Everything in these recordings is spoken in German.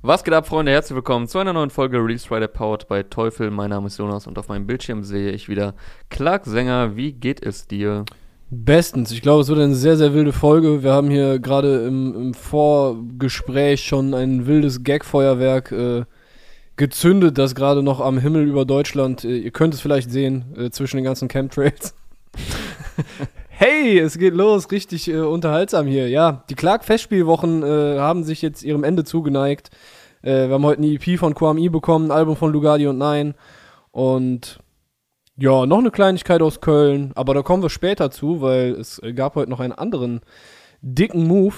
Was geht ab, Freunde? Herzlich willkommen zu einer neuen Folge Release Rider Powered bei Teufel. Mein Name ist Jonas und auf meinem Bildschirm sehe ich wieder Clark Sänger. Wie geht es dir? Bestens. Ich glaube, es wird eine sehr, sehr wilde Folge. Wir haben hier gerade im, im Vorgespräch schon ein wildes Gagfeuerwerk äh, gezündet, das gerade noch am Himmel über Deutschland, äh, ihr könnt es vielleicht sehen, äh, zwischen den ganzen Chemtrails. hey, es geht los, richtig äh, unterhaltsam hier. Ja, die Clark-Festspielwochen äh, haben sich jetzt ihrem Ende zugeneigt. Äh, wir haben heute eine EP von QMI bekommen, ein Album von Lugardi und Nein. Und ja, noch eine Kleinigkeit aus Köln, aber da kommen wir später zu, weil es gab heute noch einen anderen dicken Move.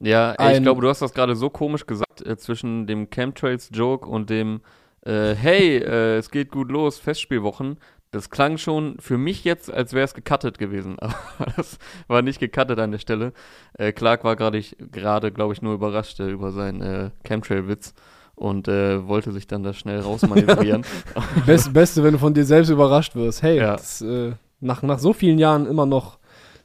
Ja, ey, ich glaube, du hast das gerade so komisch gesagt äh, zwischen dem Chemtrails-Joke und dem äh, Hey, äh, es geht gut los, Festspielwochen. Das klang schon für mich jetzt, als wäre es gecuttet gewesen. Aber das war nicht gecuttet an der Stelle. Äh, Clark war gerade, glaube ich, nur überrascht äh, über seinen äh, Chemtrail-Witz und äh, wollte sich dann da schnell rausmanövrieren. Best, Beste, wenn du von dir selbst überrascht wirst. Hey, ja. das, äh, nach, nach so vielen Jahren immer noch,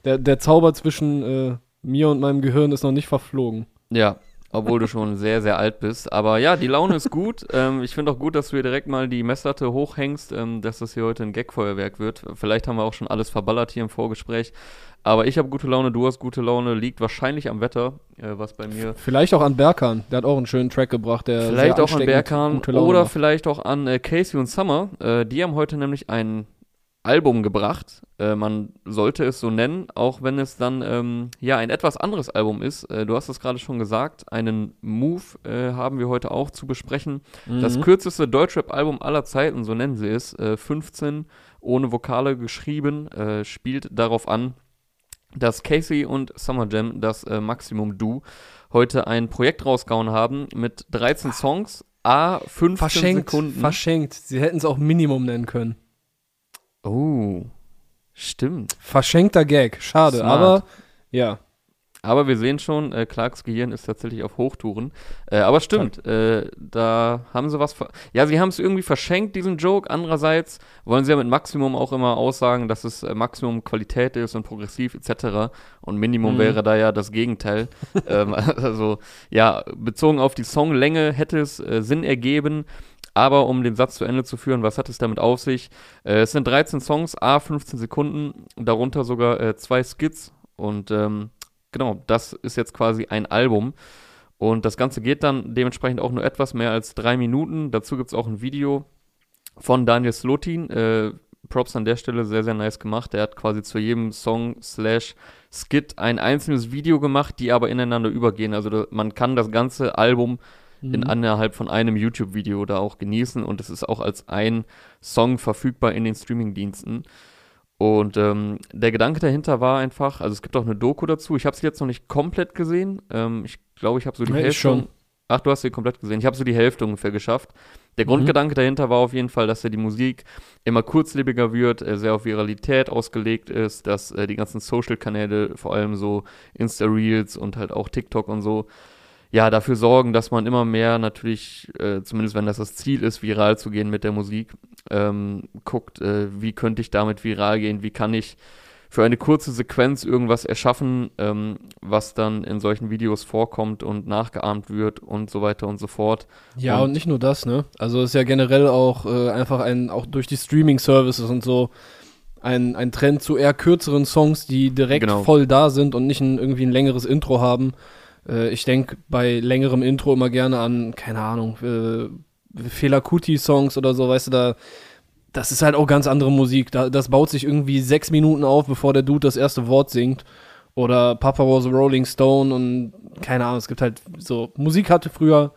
der, der Zauber zwischen äh, mir und meinem Gehirn ist noch nicht verflogen. Ja, obwohl du schon sehr, sehr alt bist. Aber ja, die Laune ist gut. ähm, ich finde auch gut, dass du hier direkt mal die Messlatte hochhängst, ähm, dass das hier heute ein Gagfeuerwerk wird. Vielleicht haben wir auch schon alles verballert hier im Vorgespräch. Aber ich habe gute Laune, du hast gute Laune, liegt wahrscheinlich am Wetter, äh, was bei mir. Vielleicht auch an Berkan, der hat auch einen schönen Track gebracht, der Vielleicht auch an Berkan oder macht. vielleicht auch an äh, Casey und Summer. Äh, die haben heute nämlich ein Album gebracht. Äh, man sollte es so nennen, auch wenn es dann ähm, ja ein etwas anderes Album ist. Äh, du hast es gerade schon gesagt, einen Move äh, haben wir heute auch zu besprechen. Mhm. Das kürzeste Deutschrap-Album aller Zeiten, so nennen sie es, 15 äh, ohne Vokale geschrieben, äh, spielt darauf an, dass Casey und Summer Jam, das äh, Maximum Du, heute ein Projekt rausgehauen haben mit 13 Songs, a 15 verschenkt, Sekunden. Verschenkt. Sie hätten es auch Minimum nennen können. Oh, stimmt. Verschenkter Gag. Schade, Smart. aber ja. Aber wir sehen schon, äh, Clarks Gehirn ist tatsächlich auf Hochtouren. Äh, aber stimmt, äh, da haben sie was. Ja, sie haben es irgendwie verschenkt, diesen Joke. Andererseits wollen sie ja mit Maximum auch immer aussagen, dass es äh, Maximum Qualität ist und progressiv etc. Und Minimum mhm. wäre da ja das Gegenteil. ähm, also, ja, bezogen auf die Songlänge hätte es äh, Sinn ergeben. Aber um den Satz zu Ende zu führen, was hat es damit auf sich? Äh, es sind 13 Songs, a 15 Sekunden, darunter sogar zwei Skits und. Ähm, genau, das ist jetzt quasi ein Album. Und das Ganze geht dann dementsprechend auch nur etwas mehr als drei Minuten. Dazu gibt es auch ein Video von Daniel Slotin. Äh, Props an der Stelle, sehr, sehr nice gemacht. Er hat quasi zu jedem Song slash Skit ein einzelnes Video gemacht, die aber ineinander übergehen. Also man kann das ganze Album mhm. in innerhalb von einem YouTube-Video da auch genießen und es ist auch als ein Song verfügbar in den Streaming-Diensten. Und ähm, der Gedanke dahinter war einfach, also es gibt auch eine Doku dazu. Ich habe sie jetzt noch nicht komplett gesehen. Ähm, ich glaube, ich habe so die ja, Hälfte. Schon. Ach, du hast sie komplett gesehen. Ich habe so die Hälfte ungefähr geschafft. Der mhm. Grundgedanke dahinter war auf jeden Fall, dass ja die Musik immer kurzlebiger wird, sehr auf Viralität ausgelegt ist, dass äh, die ganzen Social-Kanäle, vor allem so Insta-Reels und halt auch TikTok und so, ja, dafür sorgen, dass man immer mehr natürlich, äh, zumindest wenn das das Ziel ist, viral zu gehen mit der Musik, ähm, guckt, äh, wie könnte ich damit viral gehen, wie kann ich für eine kurze Sequenz irgendwas erschaffen, ähm, was dann in solchen Videos vorkommt und nachgeahmt wird und so weiter und so fort. Ja, und, und nicht nur das, ne? Also ist ja generell auch äh, einfach ein, auch durch die Streaming-Services und so, ein, ein Trend zu eher kürzeren Songs, die direkt genau. voll da sind und nicht ein, irgendwie ein längeres Intro haben. Äh, ich denke bei längerem Intro immer gerne an, keine Ahnung, äh, Fela Kuti-Songs oder so, weißt du, da, das ist halt auch ganz andere Musik. Da, das baut sich irgendwie sechs Minuten auf, bevor der Dude das erste Wort singt. Oder Papa was a Rolling Stone und keine Ahnung, es gibt halt so, Musik hatte früher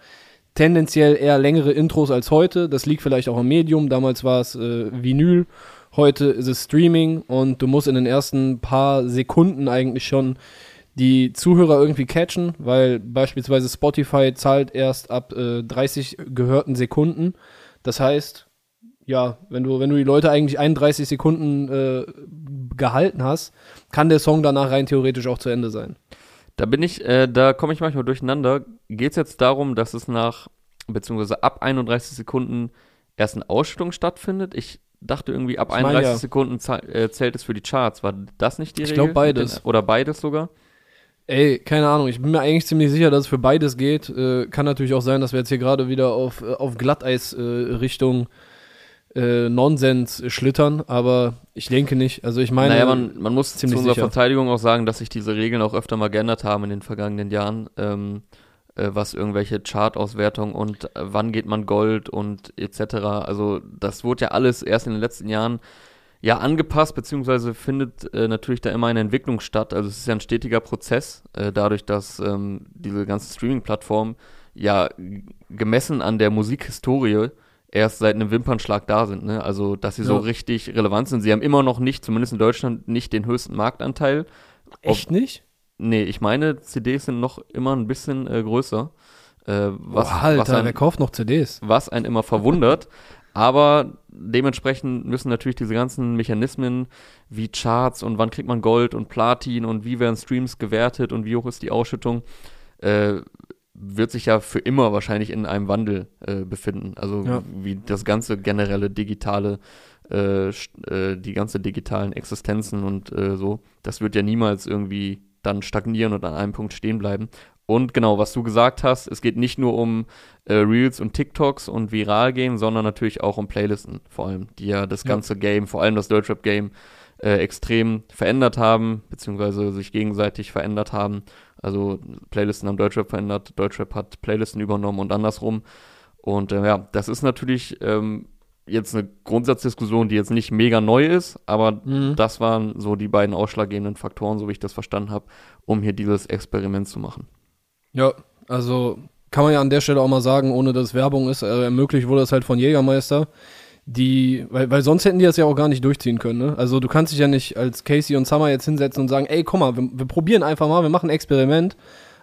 tendenziell eher längere Intros als heute. Das liegt vielleicht auch am Medium. Damals war es äh, Vinyl, heute ist es Streaming und du musst in den ersten paar Sekunden eigentlich schon die Zuhörer irgendwie catchen, weil beispielsweise Spotify zahlt erst ab äh, 30 gehörten Sekunden. Das heißt, ja, wenn du, wenn du die Leute eigentlich 31 Sekunden äh, gehalten hast, kann der Song danach rein theoretisch auch zu Ende sein. Da bin ich, äh, da komme ich manchmal durcheinander. Geht es jetzt darum, dass es nach, beziehungsweise ab 31 Sekunden erst eine Ausstellung stattfindet? Ich dachte irgendwie, ab ich 31 ja. Sekunden äh, zählt es für die Charts. War das nicht die ich Regel? Ich glaube beides. Den, oder beides sogar? Ey, keine Ahnung, ich bin mir eigentlich ziemlich sicher, dass es für beides geht. Äh, kann natürlich auch sein, dass wir jetzt hier gerade wieder auf, äh, auf Glatteis äh, Richtung äh, Nonsens schlittern, aber ich denke nicht. Also ich meine, naja, man, man muss zu unserer sicher. Verteidigung auch sagen, dass sich diese Regeln auch öfter mal geändert haben in den vergangenen Jahren, ähm, äh, was irgendwelche Chart-Auswertungen und äh, wann geht man Gold und etc. Also das wurde ja alles erst in den letzten Jahren ja angepasst, beziehungsweise findet äh, natürlich da immer eine Entwicklung statt. Also es ist ja ein stetiger Prozess, äh, dadurch, dass ähm, diese ganzen Streaming-Plattformen ja gemessen an der Musikhistorie erst seit einem Wimpernschlag da sind. Ne? Also, dass sie ja. so richtig relevant sind. Sie haben immer noch nicht, zumindest in Deutschland, nicht den höchsten Marktanteil. Echt Ob, nicht? Nee, ich meine, CDs sind noch immer ein bisschen äh, größer. Äh, was, oh, Alter, was ein, wer kauft noch CDs? Was einen immer verwundert. Aber dementsprechend müssen natürlich diese ganzen Mechanismen wie Charts und wann kriegt man Gold und Platin und wie werden Streams gewertet und wie hoch ist die Ausschüttung, äh, wird sich ja für immer wahrscheinlich in einem Wandel äh, befinden. Also ja. wie das ganze generelle digitale, äh, äh, die ganze digitalen Existenzen und äh, so, das wird ja niemals irgendwie dann stagnieren und an einem Punkt stehen bleiben. Und genau, was du gesagt hast, es geht nicht nur um äh, Reels und TikToks und viral gehen, sondern natürlich auch um Playlisten vor allem, die ja das ganze ja. Game, vor allem das Deutschrap-Game, äh, extrem verändert haben, beziehungsweise sich gegenseitig verändert haben. Also Playlisten haben Deutschrap verändert, Deutschrap hat Playlisten übernommen und andersrum. Und äh, ja, das ist natürlich ähm, jetzt eine Grundsatzdiskussion, die jetzt nicht mega neu ist, aber mhm. das waren so die beiden ausschlaggebenden Faktoren, so wie ich das verstanden habe, um hier dieses Experiment zu machen. Ja, also kann man ja an der Stelle auch mal sagen, ohne dass Werbung ist, äh, ermöglicht wurde das halt von Jägermeister die, weil, weil sonst hätten die das ja auch gar nicht durchziehen können, ne? Also du kannst dich ja nicht als Casey und Summer jetzt hinsetzen und sagen, ey, komm mal, wir, wir probieren einfach mal, wir machen ein Experiment,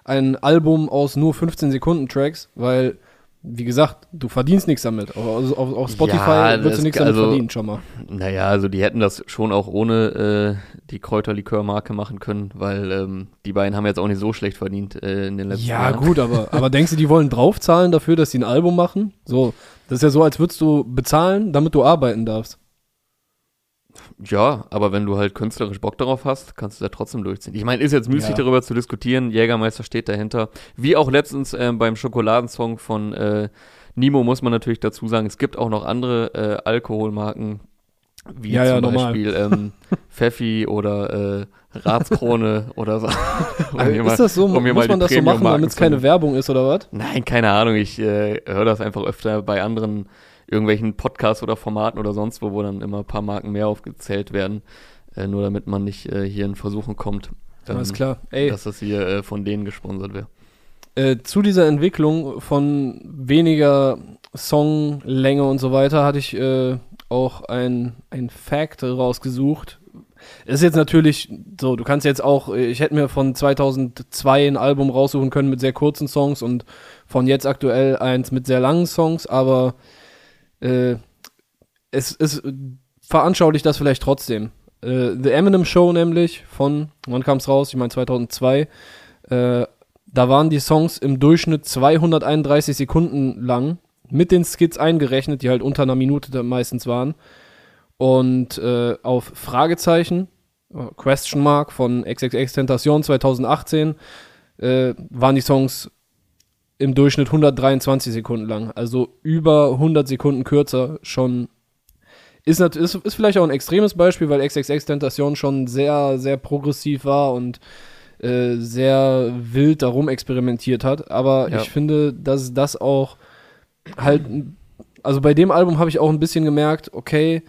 ein Album aus nur 15 Sekunden Tracks, weil wie gesagt, du verdienst nichts damit. Auf, auf, auf Spotify ja, würdest du nichts damit also, verdienen, schon mal. Naja, also die hätten das schon auch ohne äh, die Kräuterlikör-Marke machen können, weil ähm, die beiden haben jetzt auch nicht so schlecht verdient äh, in den letzten ja, Jahren. Ja, gut, aber, aber denkst du, die wollen draufzahlen dafür, dass sie ein Album machen? So, das ist ja so, als würdest du bezahlen, damit du arbeiten darfst. Ja, aber wenn du halt künstlerisch Bock darauf hast, kannst du da trotzdem durchziehen. Ich meine, ist jetzt müßig ja. darüber zu diskutieren. Jägermeister steht dahinter. Wie auch letztens äh, beim Schokoladensong von äh, Nimo muss man natürlich dazu sagen, es gibt auch noch andere äh, Alkoholmarken, wie ja, zum ja, Beispiel ähm, Pfeffi oder äh, Ratskrone oder so. um also ist mal, das so? Um muss man das so machen, damit es keine Werbung ist oder was? Nein, keine Ahnung. Ich äh, höre das einfach öfter bei anderen irgendwelchen Podcasts oder Formaten oder sonst wo, wo dann immer ein paar Marken mehr aufgezählt werden. Äh, nur damit man nicht äh, hier in Versuchen kommt. Ähm, Alles klar. Ey. Dass das hier äh, von denen gesponsert wäre. Äh, zu dieser Entwicklung von weniger Songlänge und so weiter hatte ich äh, auch ein, ein Fact rausgesucht. Ist jetzt natürlich so, du kannst jetzt auch, ich hätte mir von 2002 ein Album raussuchen können mit sehr kurzen Songs und von jetzt aktuell eins mit sehr langen Songs, aber äh, es, es veranschaulicht das vielleicht trotzdem. Äh, The Eminem Show nämlich von, wann kam es raus? Ich meine 2002. Äh, da waren die Songs im Durchschnitt 231 Sekunden lang mit den Skits eingerechnet, die halt unter einer Minute meistens waren. Und äh, auf Fragezeichen, äh, Question Mark von XXX Tentation 2018, äh, waren die Songs im Durchschnitt 123 Sekunden lang. Also über 100 Sekunden kürzer schon. Ist, ist, ist vielleicht auch ein extremes Beispiel, weil XXX Tentation schon sehr, sehr progressiv war und äh, sehr wild darum experimentiert hat. Aber ja. ich finde, dass das auch halt, also bei dem Album habe ich auch ein bisschen gemerkt, okay,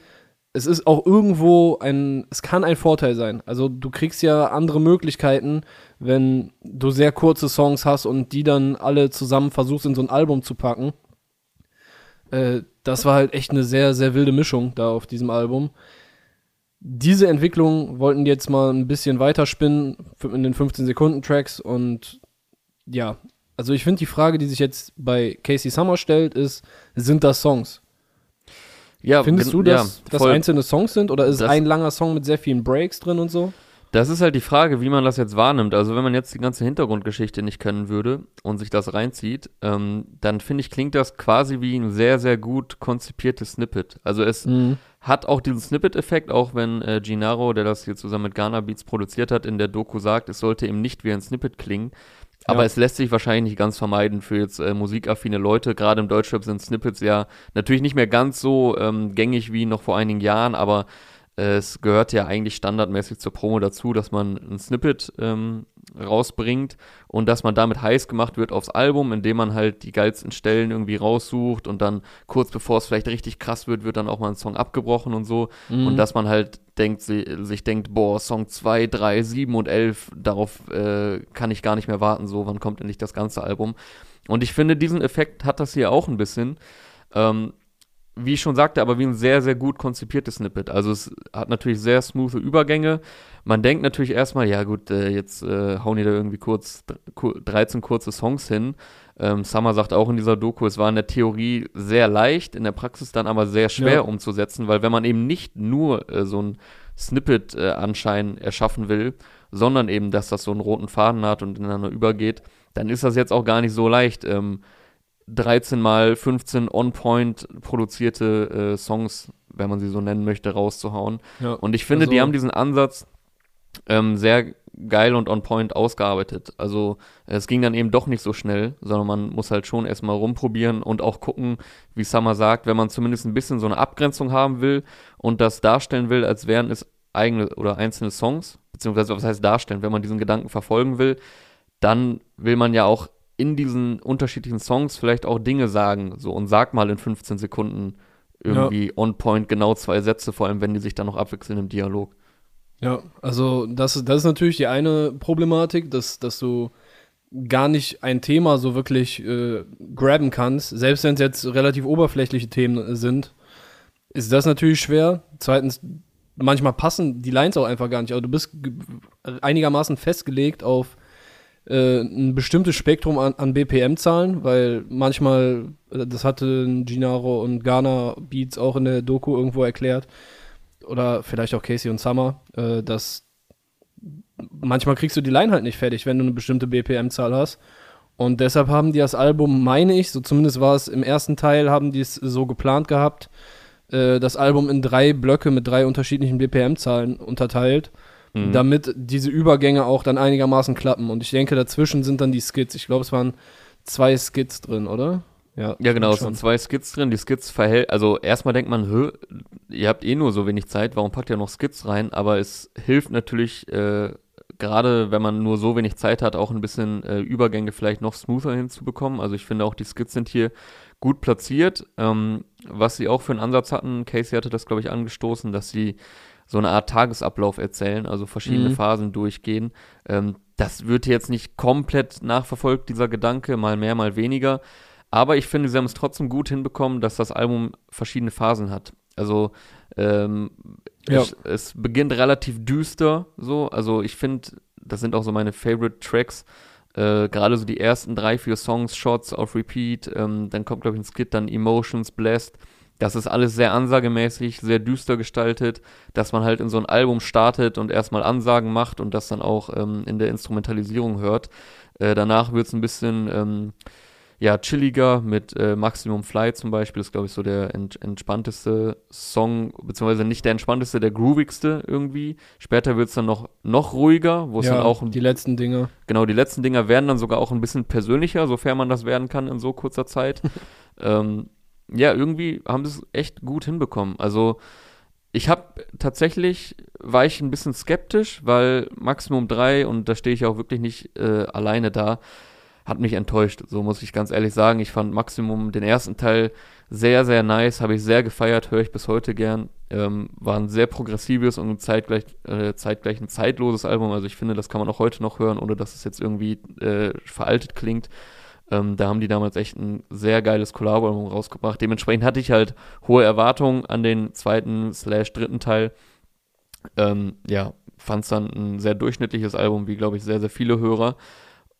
es ist auch irgendwo ein, es kann ein Vorteil sein. Also du kriegst ja andere Möglichkeiten, wenn du sehr kurze Songs hast und die dann alle zusammen versuchst in so ein Album zu packen. Äh, das war halt echt eine sehr, sehr wilde Mischung da auf diesem Album. Diese Entwicklung wollten die jetzt mal ein bisschen weiterspinnen in den 15-Sekunden-Tracks und ja, also ich finde die Frage, die sich jetzt bei Casey Summer stellt, ist, sind das Songs? Ja, Findest du, dass ja, das einzelne Songs sind oder ist es ein langer Song mit sehr vielen Breaks drin und so? Das ist halt die Frage, wie man das jetzt wahrnimmt. Also wenn man jetzt die ganze Hintergrundgeschichte nicht kennen würde und sich das reinzieht, ähm, dann finde ich, klingt das quasi wie ein sehr, sehr gut konzipiertes Snippet. Also es mhm. hat auch diesen Snippet-Effekt, auch wenn äh, Gennaro, der das hier zusammen mit Ghana Beats produziert hat, in der Doku sagt, es sollte eben nicht wie ein Snippet klingen. Aber ja. es lässt sich wahrscheinlich nicht ganz vermeiden für jetzt äh, musikaffine Leute. Gerade im Deutschrap sind Snippets ja natürlich nicht mehr ganz so ähm, gängig wie noch vor einigen Jahren, aber es gehört ja eigentlich standardmäßig zur Promo dazu, dass man ein Snippet ähm, rausbringt und dass man damit heiß gemacht wird aufs Album, indem man halt die geilsten Stellen irgendwie raussucht und dann kurz bevor es vielleicht richtig krass wird, wird dann auch mal ein Song abgebrochen und so. Mhm. Und dass man halt denkt, sich denkt, boah, Song 2, 3, 7 und 11, darauf äh, kann ich gar nicht mehr warten, so, wann kommt endlich das ganze Album. Und ich finde, diesen Effekt hat das hier auch ein bisschen. Ähm, wie ich schon sagte, aber wie ein sehr, sehr gut konzipiertes Snippet. Also es hat natürlich sehr smooth Übergänge. Man denkt natürlich erstmal, ja gut, äh, jetzt äh, hauen die da irgendwie kurz 13 kurze Songs hin. Ähm, Summer sagt auch in dieser Doku, es war in der Theorie sehr leicht, in der Praxis dann aber sehr schwer ja. umzusetzen, weil wenn man eben nicht nur äh, so ein Snippet-Anschein äh, erschaffen will, sondern eben, dass das so einen roten Faden hat und ineinander übergeht, dann ist das jetzt auch gar nicht so leicht. Ähm, 13 mal 15 on-point produzierte äh, Songs, wenn man sie so nennen möchte, rauszuhauen. Ja, und ich finde, also, die haben diesen Ansatz ähm, sehr geil und on-point ausgearbeitet. Also es ging dann eben doch nicht so schnell, sondern man muss halt schon erstmal rumprobieren und auch gucken, wie Summer sagt, wenn man zumindest ein bisschen so eine Abgrenzung haben will und das darstellen will, als wären es eigene oder einzelne Songs, beziehungsweise was heißt darstellen, wenn man diesen Gedanken verfolgen will, dann will man ja auch in diesen unterschiedlichen Songs vielleicht auch Dinge sagen, so und sag mal in 15 Sekunden irgendwie ja. on point genau zwei Sätze, vor allem wenn die sich dann noch abwechseln im Dialog. Ja, also das, das ist natürlich die eine Problematik, dass, dass du gar nicht ein Thema so wirklich äh, graben kannst, selbst wenn es jetzt relativ oberflächliche Themen sind, ist das natürlich schwer. Zweitens, manchmal passen die Lines auch einfach gar nicht. Also du bist einigermaßen festgelegt auf äh, ein bestimmtes Spektrum an, an BPM-Zahlen, weil manchmal, äh, das hatte Ginaro und Ghana Beats auch in der Doku irgendwo erklärt, oder vielleicht auch Casey und Summer, äh, dass manchmal kriegst du die Line halt nicht fertig, wenn du eine bestimmte BPM-Zahl hast. Und deshalb haben die das Album, meine ich, so zumindest war es im ersten Teil, haben die es so geplant gehabt, äh, das Album in drei Blöcke mit drei unterschiedlichen BPM-Zahlen unterteilt mhm. damit diese Übergänge auch dann einigermaßen klappen. Und ich denke, dazwischen sind dann die Skits. Ich glaube, es waren zwei Skits drin, oder? Ja, ja genau, es sind zwei Skits drin. Die Skits verhält, also erstmal denkt man, hö, ihr habt eh nur so wenig Zeit, warum packt ihr noch Skits rein? Aber es hilft natürlich, äh, gerade wenn man nur so wenig Zeit hat, auch ein bisschen äh, Übergänge vielleicht noch smoother hinzubekommen. Also ich finde auch, die Skits sind hier gut platziert. Ähm, was sie auch für einen Ansatz hatten, Casey hatte das, glaube ich, angestoßen, dass sie so eine Art Tagesablauf erzählen, also verschiedene mhm. Phasen durchgehen. Ähm, das wird jetzt nicht komplett nachverfolgt, dieser Gedanke, mal mehr, mal weniger. Aber ich finde, sie haben es trotzdem gut hinbekommen, dass das Album verschiedene Phasen hat. Also ähm, ja. es, es, beginnt relativ düster, so. Also ich finde, das sind auch so meine Favorite Tracks. Äh, Gerade so die ersten drei, vier Songs, Shots auf Repeat. Ähm, dann kommt, glaube ich, ein Skit, dann Emotions, Blessed. Das ist alles sehr ansagemäßig, sehr düster gestaltet, dass man halt in so ein Album startet und erstmal Ansagen macht und das dann auch ähm, in der Instrumentalisierung hört. Äh, danach wird es ein bisschen ähm, ja, chilliger mit äh, Maximum Fly zum Beispiel. Das ist, glaube ich, so der ent entspannteste Song, beziehungsweise nicht der entspannteste, der groovigste irgendwie. Später wird es dann noch, noch ruhiger, wo es ja, dann auch. Die letzten Dinger. Genau, die letzten Dinger werden dann sogar auch ein bisschen persönlicher, sofern man das werden kann in so kurzer Zeit. ähm, ja, irgendwie haben sie es echt gut hinbekommen. Also ich habe tatsächlich, war ich ein bisschen skeptisch, weil Maximum 3, und da stehe ich auch wirklich nicht äh, alleine da, hat mich enttäuscht. So muss ich ganz ehrlich sagen. Ich fand Maximum den ersten Teil sehr, sehr nice, habe ich sehr gefeiert, höre ich bis heute gern. Ähm, war ein sehr progressives und zeitgleich, äh, zeitgleich ein zeitloses Album. Also ich finde, das kann man auch heute noch hören, ohne dass es jetzt irgendwie äh, veraltet klingt. Ähm, da haben die damals echt ein sehr geiles Collabo-Album rausgebracht. Dementsprechend hatte ich halt hohe Erwartungen an den zweiten slash dritten Teil. Ähm, ja, fand es dann ein sehr durchschnittliches Album, wie glaube ich sehr, sehr viele Hörer.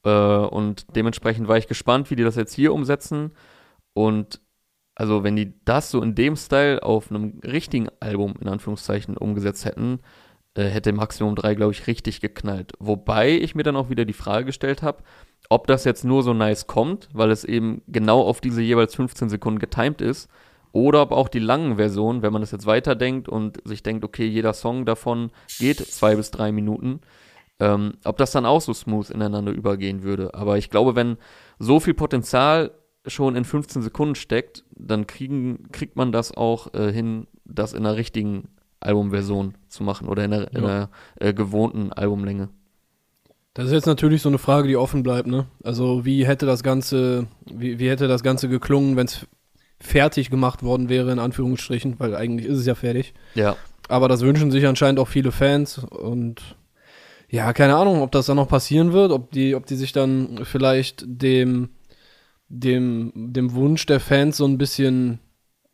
Äh, und dementsprechend war ich gespannt, wie die das jetzt hier umsetzen. Und also wenn die das so in dem Style auf einem richtigen Album in Anführungszeichen umgesetzt hätten, äh, hätte Maximum 3, glaube ich, richtig geknallt. Wobei ich mir dann auch wieder die Frage gestellt habe, ob das jetzt nur so nice kommt, weil es eben genau auf diese jeweils 15 Sekunden getimed ist, oder ob auch die langen Versionen, wenn man das jetzt weiterdenkt und sich denkt, okay, jeder Song davon geht zwei bis drei Minuten, ähm, ob das dann auch so smooth ineinander übergehen würde. Aber ich glaube, wenn so viel Potenzial schon in 15 Sekunden steckt, dann kriegen, kriegt man das auch äh, hin, das in einer richtigen Albumversion zu machen oder in einer, ja. in einer äh, gewohnten Albumlänge. Das ist jetzt natürlich so eine Frage, die offen bleibt, ne? Also wie hätte das Ganze, wie, wie hätte das Ganze geklungen, wenn es fertig gemacht worden wäre, in Anführungsstrichen, weil eigentlich ist es ja fertig. Ja. Aber das wünschen sich anscheinend auch viele Fans und ja, keine Ahnung, ob das dann noch passieren wird, ob die, ob die sich dann vielleicht dem, dem, dem Wunsch der Fans so ein bisschen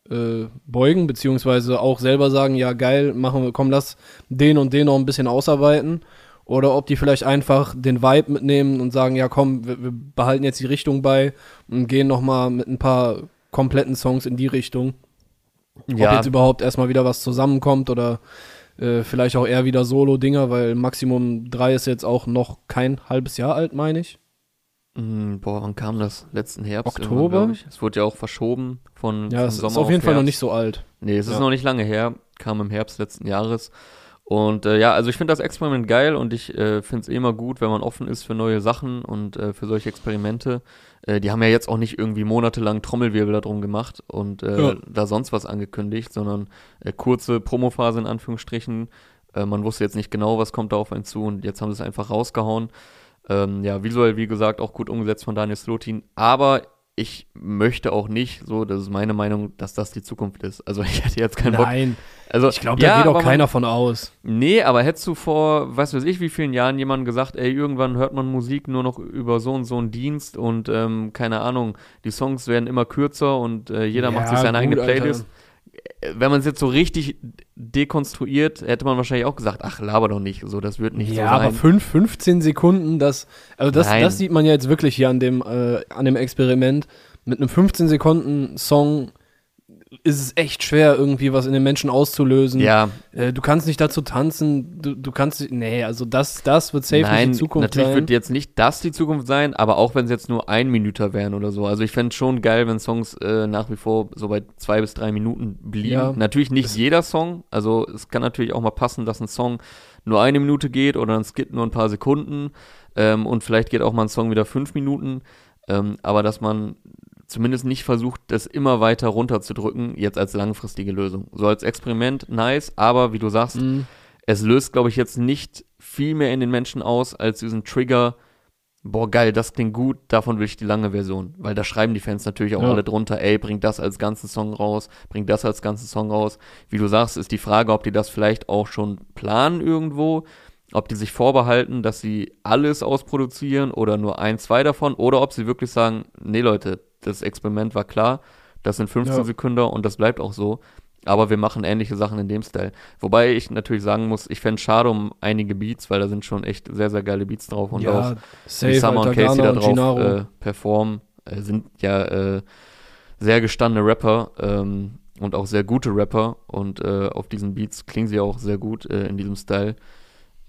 äh, beugen, beziehungsweise auch selber sagen, ja geil, machen wir, komm, lass den und den noch ein bisschen ausarbeiten. Oder ob die vielleicht einfach den Vibe mitnehmen und sagen, ja komm, wir, wir behalten jetzt die Richtung bei und gehen nochmal mit ein paar kompletten Songs in die Richtung. Ja. Ob jetzt überhaupt erstmal wieder was zusammenkommt oder äh, vielleicht auch eher wieder Solo-Dinger, weil Maximum 3 ist jetzt auch noch kein halbes Jahr alt, meine ich. Mm, boah, wann kam das? Letzten Herbst? Oktober? Es wurde ja auch verschoben von, ja, es Sommer ist auf jeden auf Fall noch nicht so alt. Nee, es ja. ist noch nicht lange her. Kam im Herbst letzten Jahres. Und äh, ja, also ich finde das Experiment geil und ich äh, finde es eh immer gut, wenn man offen ist für neue Sachen und äh, für solche Experimente. Äh, die haben ja jetzt auch nicht irgendwie monatelang Trommelwirbel darum gemacht und äh, ja. da sonst was angekündigt, sondern äh, kurze Promophase in Anführungsstrichen. man wusste jetzt nicht genau, was kommt da auf einen zu und jetzt haben sie es einfach rausgehauen. Ähm, ja, visuell, wie gesagt, auch gut umgesetzt von Daniel Slotin. Aber ich möchte auch nicht, so, das ist meine Meinung, dass das die Zukunft ist. Also ich hätte jetzt keinen Bock. Nein. Also, ich glaube, da ja, geht auch keiner man, von aus. Nee, aber hättest du vor, weiß weiß ich, wie vielen Jahren jemandem gesagt, ey, irgendwann hört man Musik nur noch über so und so einen Dienst und ähm, keine Ahnung, die Songs werden immer kürzer und äh, jeder ja, macht sich seine gut, eigene Playlist. Alter wenn man es jetzt so richtig dekonstruiert, hätte man wahrscheinlich auch gesagt, ach, laber doch nicht, so, das wird nicht ja, so sein. Ja, aber 5, 15 Sekunden, das, also das, das sieht man ja jetzt wirklich hier an dem, äh, an dem Experiment. Mit einem 15 Sekunden Song ist es echt schwer, irgendwie was in den Menschen auszulösen. Ja. Äh, du kannst nicht dazu tanzen, du, du kannst, nee, also das, das wird safe Nein, die Zukunft natürlich sein. Natürlich wird jetzt nicht das die Zukunft sein, aber auch wenn es jetzt nur ein Minüter wären oder so. Also ich fände es schon geil, wenn Songs äh, nach wie vor so bei zwei bis drei Minuten blieben. Ja. Natürlich nicht jeder Song, also es kann natürlich auch mal passen, dass ein Song nur eine Minute geht oder ein Skit nur ein paar Sekunden ähm, und vielleicht geht auch mal ein Song wieder fünf Minuten. Ähm, aber dass man zumindest nicht versucht, das immer weiter runterzudrücken, jetzt als langfristige Lösung. So als Experiment, nice, aber wie du sagst, mhm. es löst, glaube ich, jetzt nicht viel mehr in den Menschen aus, als diesen Trigger, boah, geil, das klingt gut, davon will ich die lange Version. Weil da schreiben die Fans natürlich auch ja. alle drunter, ey, bring das als ganzen Song raus, bring das als ganzen Song raus. Wie du sagst, ist die Frage, ob die das vielleicht auch schon planen irgendwo, ob die sich vorbehalten, dass sie alles ausproduzieren oder nur ein, zwei davon, oder ob sie wirklich sagen, nee Leute, das Experiment war klar, das sind 15 ja. Sekunden und das bleibt auch so. Aber wir machen ähnliche Sachen in dem Style. Wobei ich natürlich sagen muss, ich fände es schade um einige Beats, weil da sind schon echt sehr, sehr geile Beats drauf und ja, auch safe, wie Summer und Casey da drauf äh, performen, äh, sind ja äh, sehr gestandene Rapper ähm, und auch sehr gute Rapper und äh, auf diesen Beats klingen sie auch sehr gut äh, in diesem Style.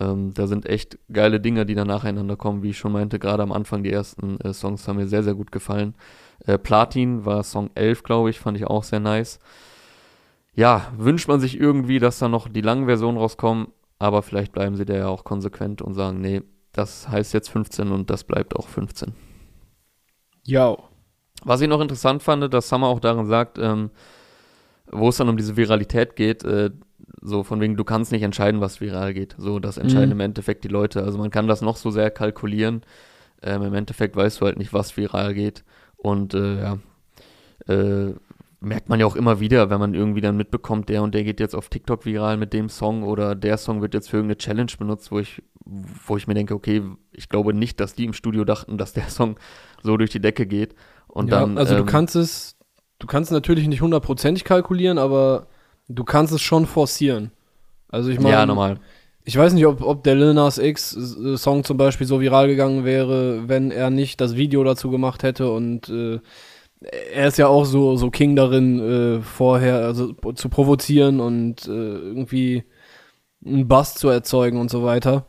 Ähm, da sind echt geile Dinge, die dann nacheinander kommen, wie ich schon meinte, gerade am Anfang die ersten äh, Songs haben mir sehr, sehr gut gefallen. Äh, Platin war Song 11, glaube ich, fand ich auch sehr nice. Ja, wünscht man sich irgendwie, dass da noch die langen Versionen rauskommen, aber vielleicht bleiben sie da ja auch konsequent und sagen, nee, das heißt jetzt 15 und das bleibt auch 15. Ja. Was ich noch interessant fand, dass Summer auch darin sagt, ähm, wo es dann um diese Viralität geht, äh, so von wegen, du kannst nicht entscheiden, was viral geht. So, das entscheiden mhm. im Endeffekt die Leute. Also man kann das noch so sehr kalkulieren. Ähm, Im Endeffekt weißt du halt nicht, was viral geht. Und äh, ja, äh, merkt man ja auch immer wieder, wenn man irgendwie dann mitbekommt, der und der geht jetzt auf TikTok viral mit dem Song oder der Song wird jetzt für irgendeine Challenge benutzt, wo ich, wo ich mir denke, okay, ich glaube nicht, dass die im Studio dachten, dass der Song so durch die Decke geht. Und ja, dann, also ähm, du kannst es, du kannst natürlich nicht hundertprozentig kalkulieren, aber du kannst es schon forcieren. Also ich meine, ja, normal. Ich weiß nicht, ob, ob der Lil Nas X äh, zum Beispiel so viral gegangen wäre, wenn er nicht das Video dazu gemacht hätte und äh, er ist ja auch so, so King darin, äh, vorher also, zu provozieren und äh, irgendwie einen Bass zu erzeugen und so weiter.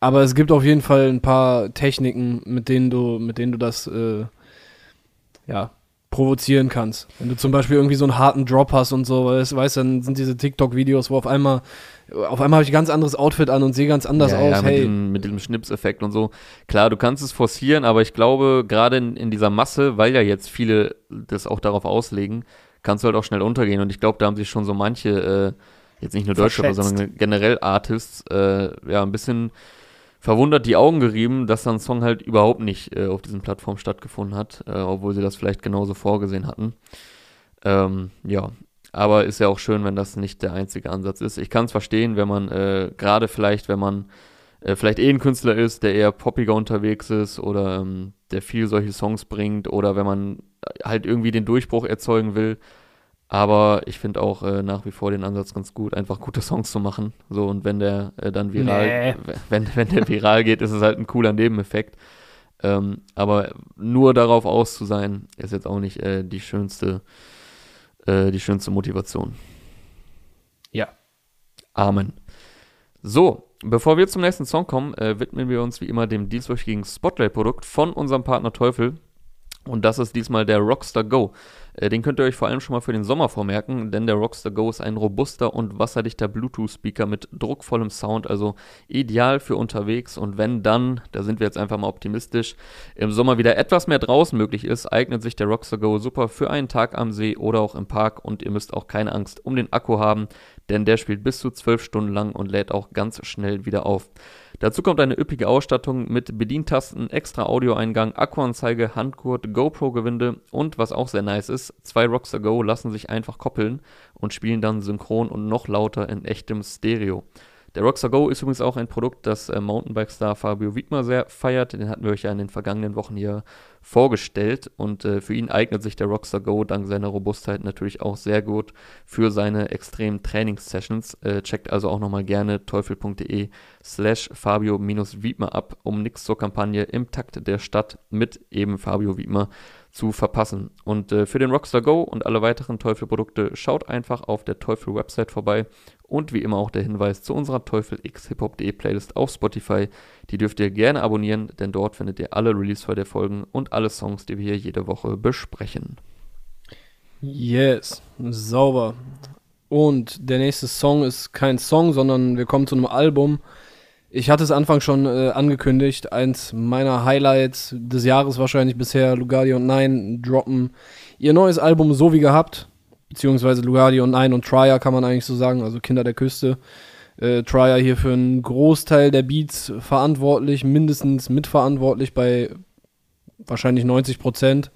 Aber es gibt auf jeden Fall ein paar Techniken, mit denen du, mit denen du das äh, ja, provozieren kannst. Wenn du zum Beispiel irgendwie so einen harten Drop hast und so, weißt, weißt dann sind diese TikTok-Videos, wo auf einmal, auf einmal habe ich ein ganz anderes Outfit an und sehe ganz anders ja, aus. Ja, hey. mit, dem, mit dem Schnipseffekt und so. Klar, du kannst es forcieren, aber ich glaube, gerade in, in dieser Masse, weil ja jetzt viele das auch darauf auslegen, kannst du halt auch schnell untergehen. Und ich glaube, da haben sich schon so manche, äh, jetzt nicht nur Deutsche, sondern generell Artists, äh, ja, ein bisschen verwundert die Augen gerieben, dass dann ein Song halt überhaupt nicht äh, auf diesen Plattformen stattgefunden hat, äh, obwohl sie das vielleicht genauso vorgesehen hatten. Ähm, ja, aber ist ja auch schön, wenn das nicht der einzige Ansatz ist. Ich kann es verstehen, wenn man äh, gerade vielleicht, wenn man äh, vielleicht eh ein Künstler ist, der eher poppiger unterwegs ist oder ähm, der viel solche Songs bringt oder wenn man halt irgendwie den Durchbruch erzeugen will, aber ich finde auch äh, nach wie vor den Ansatz ganz gut, einfach gute Songs zu machen. So, und wenn der äh, dann viral, nee. wenn, wenn der viral geht, ist es halt ein cooler Nebeneffekt. Ähm, aber nur darauf aus zu sein, ist jetzt auch nicht äh, die schönste, äh, die schönste Motivation. Ja. Amen. So, bevor wir zum nächsten Song kommen, äh, widmen wir uns wie immer dem dieswöchigen Spotlight-Produkt von unserem Partner Teufel. Und das ist diesmal der Rockstar Go. Äh, den könnt ihr euch vor allem schon mal für den Sommer vormerken, denn der Rockstar Go ist ein robuster und wasserdichter Bluetooth-Speaker mit druckvollem Sound, also ideal für unterwegs. Und wenn dann, da sind wir jetzt einfach mal optimistisch, im Sommer wieder etwas mehr draußen möglich ist, eignet sich der Rockstar Go super für einen Tag am See oder auch im Park und ihr müsst auch keine Angst um den Akku haben, denn der spielt bis zu 12 Stunden lang und lädt auch ganz schnell wieder auf. Dazu kommt eine üppige Ausstattung mit Bedientasten, extra Audioeingang, Akkuanzeige, Handgurt, GoPro-Gewinde und was auch sehr nice ist, zwei Rockstar Go lassen sich einfach koppeln und spielen dann synchron und noch lauter in echtem Stereo. Der Rockstar Go ist übrigens auch ein Produkt, das äh, Mountainbike-Star Fabio Wiedmer sehr feiert. Den hatten wir euch ja in den vergangenen Wochen hier vorgestellt und äh, für ihn eignet sich der Rockstar Go dank seiner Robustheit natürlich auch sehr gut für seine extremen Trainingssessions. Äh, checkt also auch nochmal gerne teufel.de slash Fabio-Wiedmer ab, um nichts zur Kampagne im Takt der Stadt mit eben Fabio Wiedmer zu verpassen. Und äh, für den Rockstar Go und alle weiteren Teufel-Produkte schaut einfach auf der Teufel-Website vorbei und wie immer auch der Hinweis zu unserer Teufel X Hip-Hop.de Playlist auf Spotify. Die dürft ihr gerne abonnieren, denn dort findet ihr alle Release der Folgen und alle Songs, die wir hier jede Woche besprechen. Yes, sauber. Und der nächste Song ist kein Song, sondern wir kommen zu einem Album. Ich hatte es Anfang schon äh, angekündigt, eins meiner Highlights des Jahres wahrscheinlich bisher, Lugardi und Nine droppen ihr neues Album so wie gehabt beziehungsweise Lugardi und Nine und Trier kann man eigentlich so sagen, also Kinder der Küste. Äh, Trier hier für einen Großteil der Beats verantwortlich, mindestens mitverantwortlich bei wahrscheinlich 90 Prozent.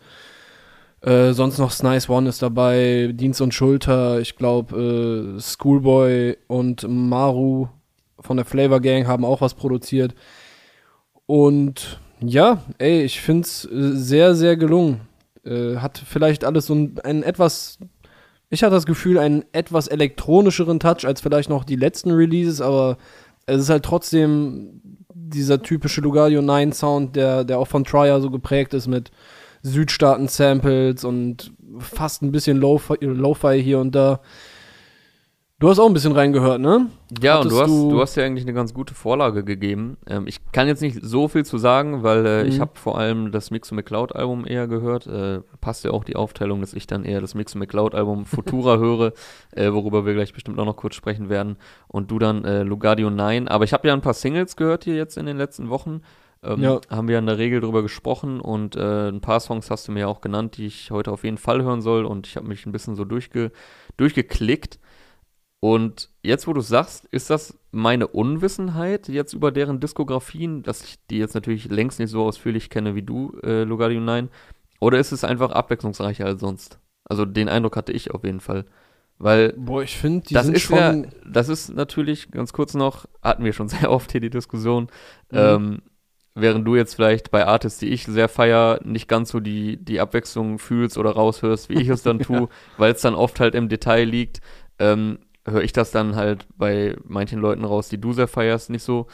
Äh, sonst noch Snice One ist dabei, Dienst und Schulter, ich glaube äh, Schoolboy und Maru von der Flavor Gang haben auch was produziert. Und ja, ey, ich finde es äh, sehr, sehr gelungen. Äh, hat vielleicht alles so ein, einen etwas ich hatte das Gefühl, einen etwas elektronischeren Touch als vielleicht noch die letzten Releases, aber es ist halt trotzdem dieser typische Lugario 9 Sound, der, der auch von Trier so geprägt ist mit Südstaaten-Samples und fast ein bisschen Lo-Fi hier und da. Du hast auch ein bisschen reingehört, ne? Ja, Hattest und du hast, du, du hast ja eigentlich eine ganz gute Vorlage gegeben. Ähm, ich kann jetzt nicht so viel zu sagen, weil äh, mhm. ich habe vor allem das Mix McCloud Album eher gehört. Äh, passt ja auch die Aufteilung, dass ich dann eher das Mix McCloud Album Futura höre, äh, worüber wir gleich bestimmt auch noch kurz sprechen werden. Und du dann äh, Lugardio 9. Aber ich habe ja ein paar Singles gehört hier jetzt in den letzten Wochen. Ähm, ja. Haben wir in der Regel drüber gesprochen und äh, ein paar Songs hast du mir ja auch genannt, die ich heute auf jeden Fall hören soll. Und ich habe mich ein bisschen so durchge durchgeklickt. Und jetzt, wo du sagst, ist das meine Unwissenheit jetzt über deren Diskografien, dass ich die jetzt natürlich längst nicht so ausführlich kenne wie du, äh, Lugardio 9, oder ist es einfach abwechslungsreicher als sonst? Also den Eindruck hatte ich auf jeden Fall. Weil Boah, ich finde, die das sind ist schon. Ja, das ist natürlich, ganz kurz noch, hatten wir schon sehr oft hier die Diskussion, mhm. ähm, während du jetzt vielleicht bei Artists, die ich sehr feier, nicht ganz so die, die Abwechslung fühlst oder raushörst, wie ich es dann tue, ja. weil es dann oft halt im Detail liegt. Ähm, höre ich das dann halt bei manchen Leuten raus, die du sehr feierst, nicht so.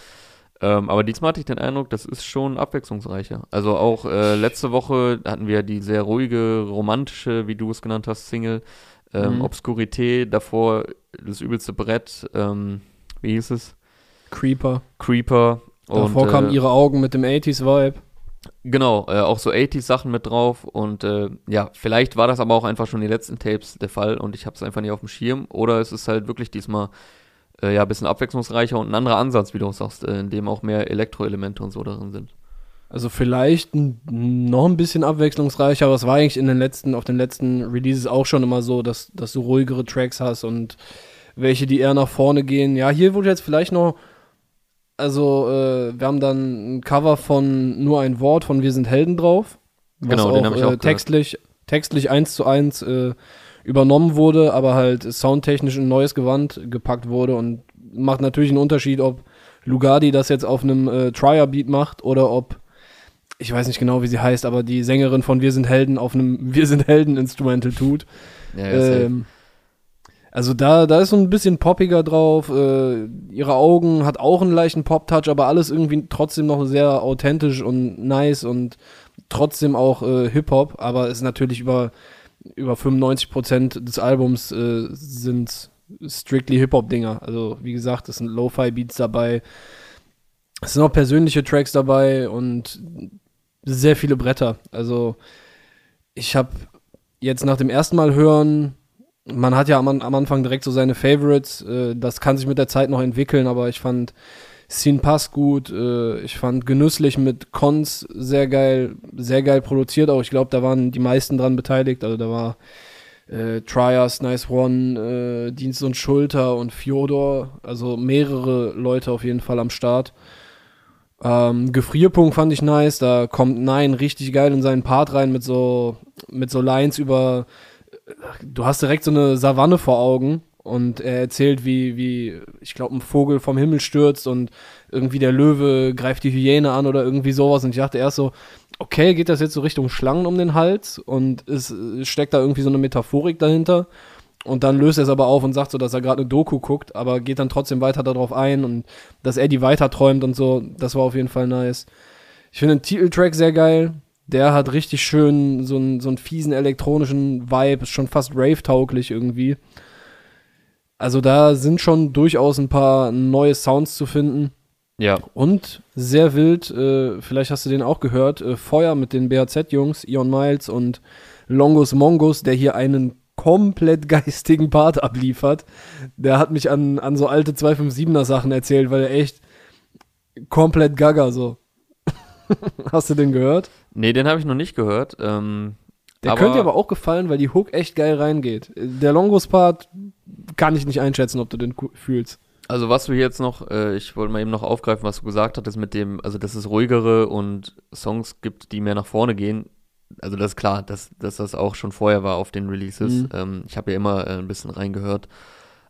Ähm, aber diesmal hatte ich den Eindruck, das ist schon abwechslungsreicher. Also auch äh, letzte Woche hatten wir die sehr ruhige, romantische, wie du es genannt hast, Single. Ähm, mhm. Obscurité, davor das übelste Brett, ähm, wie hieß es? Creeper. Creeper. Davor und, kamen äh, ihre Augen mit dem 80s-Vibe. Genau, äh, auch so 80s-Sachen mit drauf. Und äh, ja, vielleicht war das aber auch einfach schon die letzten Tapes der Fall und ich habe es einfach nicht auf dem Schirm. Oder es ist halt wirklich diesmal äh, ja ein bisschen abwechslungsreicher und ein anderer Ansatz, wie du sagst, äh, in dem auch mehr Elektroelemente und so darin sind. Also vielleicht noch ein bisschen abwechslungsreicher, aber es war eigentlich in den letzten, auf den letzten Releases auch schon immer so, dass, dass du ruhigere Tracks hast und welche, die eher nach vorne gehen. Ja, hier wurde jetzt vielleicht noch, also äh, wir haben dann ein Cover von nur ein Wort von Wir sind Helden drauf. Was genau, auch, den habe ich auch äh, textlich, textlich eins zu eins äh, übernommen wurde, aber halt soundtechnisch ein neues Gewand gepackt wurde und macht natürlich einen Unterschied, ob Lugardi das jetzt auf einem äh, Trier-Beat macht oder ob ich weiß nicht genau, wie sie heißt, aber die Sängerin von Wir sind Helden auf einem Wir sind Helden Instrumental tut. Ja, ähm, also da, da ist so ein bisschen poppiger drauf. Äh, ihre Augen hat auch einen leichten Pop-Touch, aber alles irgendwie trotzdem noch sehr authentisch und nice und trotzdem auch äh, Hip-Hop, aber ist natürlich über, über 95% des Albums äh, sind strictly Hip-Hop-Dinger. Also wie gesagt, es sind Lo-Fi-Beats dabei. Es sind auch persönliche Tracks dabei und sehr viele Bretter. Also ich habe jetzt nach dem ersten Mal hören, man hat ja am, am Anfang direkt so seine Favorites, äh, das kann sich mit der Zeit noch entwickeln, aber ich fand Scene Pass gut, äh, ich fand genüsslich mit Cons sehr geil, sehr geil produziert auch. Ich glaube, da waren die meisten dran beteiligt, also da war äh, Trias, Nice One, äh, Dienst und Schulter und Fjodor, also mehrere Leute auf jeden Fall am Start. Ähm, Gefrierpunkt fand ich nice, da kommt Nein richtig geil in seinen Part rein mit so, mit so Lines über, du hast direkt so eine Savanne vor Augen und er erzählt, wie, wie, ich glaube, ein Vogel vom Himmel stürzt und irgendwie der Löwe greift die Hyäne an oder irgendwie sowas und ich dachte erst so, okay, geht das jetzt so Richtung Schlangen um den Hals und es steckt da irgendwie so eine Metaphorik dahinter und dann löst er es aber auf und sagt so, dass er gerade eine Doku guckt, aber geht dann trotzdem weiter darauf ein und dass er die weiter träumt und so. Das war auf jeden Fall nice. Ich finde den Titeltrack sehr geil. Der hat richtig schön so einen, so einen fiesen elektronischen Vibe, ist schon fast rave-tauglich irgendwie. Also da sind schon durchaus ein paar neue Sounds zu finden. Ja. Und sehr wild, äh, vielleicht hast du den auch gehört, äh, Feuer mit den BHZ-Jungs, Ion Miles und Longus Mongus, der hier einen komplett geistigen Part abliefert. Der hat mich an, an so alte 257er Sachen erzählt, weil er echt komplett gaga so. Hast du den gehört? Nee, den habe ich noch nicht gehört. Ähm, der aber könnte dir aber auch gefallen, weil die Hook echt geil reingeht. Der Longos-Part kann ich nicht einschätzen, ob du den fühlst. Also was du jetzt noch, äh, ich wollte mal eben noch aufgreifen, was du gesagt hattest mit dem, also dass es ruhigere und Songs gibt, die mehr nach vorne gehen also das ist klar, dass, dass das auch schon vorher war auf den Releases. Mhm. Ähm, ich habe ja immer äh, ein bisschen reingehört.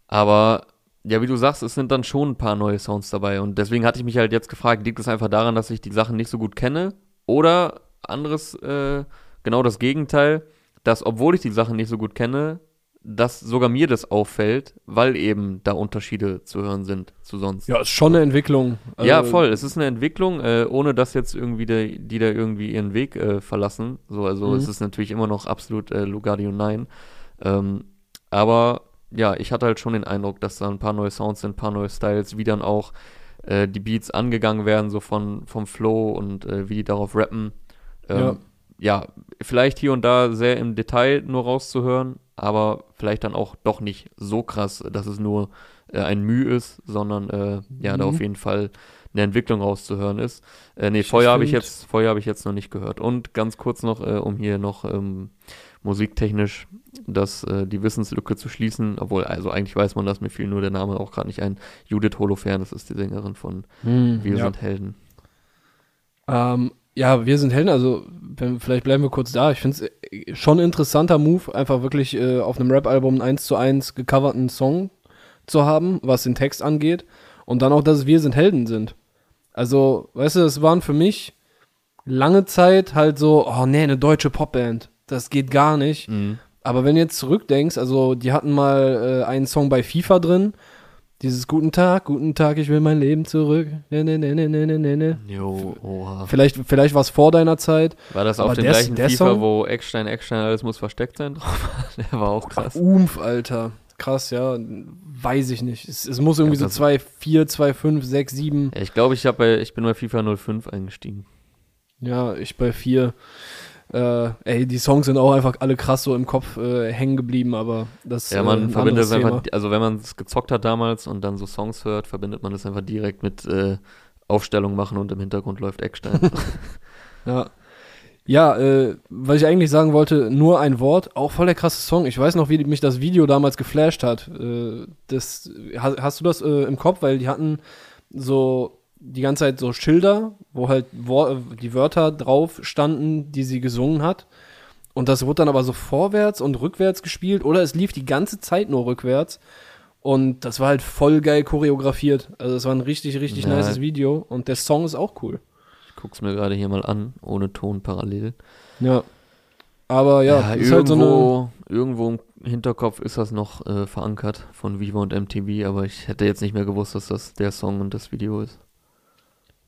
Aber ja, wie du sagst, es sind dann schon ein paar neue Sounds dabei. Und deswegen hatte ich mich halt jetzt gefragt, liegt es einfach daran, dass ich die Sachen nicht so gut kenne? Oder anderes, äh, genau das Gegenteil, dass obwohl ich die Sachen nicht so gut kenne, dass sogar mir das auffällt, weil eben da Unterschiede zu hören sind zu sonst. Ja, ist schon eine Entwicklung. Also ja, voll. Es ist eine Entwicklung, äh, ohne dass jetzt irgendwie de, die da irgendwie ihren Weg äh, verlassen. So, also mhm. es ist natürlich immer noch absolut äh, Lugardio 9. Ähm, aber ja, ich hatte halt schon den Eindruck, dass da ein paar neue Sounds sind, ein paar neue Styles, wie dann auch äh, die Beats angegangen werden, so von, vom Flow und äh, wie die darauf rappen. Ähm, ja ja, vielleicht hier und da sehr im Detail nur rauszuhören, aber vielleicht dann auch doch nicht so krass, dass es nur äh, ein Mühe ist, sondern äh, ja, mhm. da auf jeden Fall eine Entwicklung rauszuhören ist. Äh, nee, Feuer habe ich jetzt, Feuer habe ich jetzt noch nicht gehört. Und ganz kurz noch, äh, um hier noch ähm, musiktechnisch das, äh, die Wissenslücke zu schließen, obwohl, also eigentlich weiß man das, mir fiel nur der Name auch gerade nicht ein. Judith Holofern, das ist die Sängerin von mhm, Wir ja. sind Helden. Ähm, ja, wir sind Helden, also wenn, vielleicht bleiben wir kurz da. Ich finde es äh, schon ein interessanter Move, einfach wirklich äh, auf einem Rap-Album einen 1 zu 1 gecoverten Song zu haben, was den Text angeht. Und dann auch, dass wir sind Helden sind. Also, weißt du, es waren für mich lange Zeit halt so, oh nee, eine deutsche Popband. Das geht gar nicht. Mhm. Aber wenn du jetzt zurückdenkst, also die hatten mal äh, einen Song bei FIFA drin Dieses guten Tag, guten Tag, ich will mein Leben zurück. Ne, ne, ne, ne, ne, ne, ne. Jo, oha. Vielleicht, vielleicht war es vor deiner Zeit. War das auf dem der, gleichen der FIFA, Song? wo Eckstein, Eckstein, alles muss versteckt sein? der war auch krass. Umf, Alter. Krass, ja. Weiß ich nicht. Es, es muss irgendwie ja, so 2, 4, 2, 5, 6, 7. Ja, ich glaube, ich, ich bin bei FIFA 05 eingestiegen. Ja, ich bei 4. Äh, ey, die Songs sind auch einfach alle krass so im Kopf äh, hängen geblieben, aber das Ja, man äh, verbindet es einfach, also wenn man es gezockt hat damals und dann so Songs hört, verbindet man es einfach direkt mit äh, Aufstellung machen und im Hintergrund läuft Eckstein. ja. Ja, äh, was ich eigentlich sagen wollte, nur ein Wort, auch voll der krasse Song. Ich weiß noch, wie mich das Video damals geflasht hat. Äh, das, hast, hast, du das äh, im Kopf? Weil die hatten so die ganze Zeit so Schilder, wo halt die Wörter drauf standen, die sie gesungen hat. Und das wurde dann aber so vorwärts und rückwärts gespielt oder es lief die ganze Zeit nur rückwärts. Und das war halt voll geil choreografiert. Also es war ein richtig, richtig ja. nices Video und der Song ist auch cool. Ich guck's mir gerade hier mal an, ohne Ton parallel. Ja. Aber ja, ja irgendwo, halt so irgendwo im Hinterkopf ist das noch äh, verankert von Viva und MTV, aber ich hätte jetzt nicht mehr gewusst, dass das der Song und das Video ist.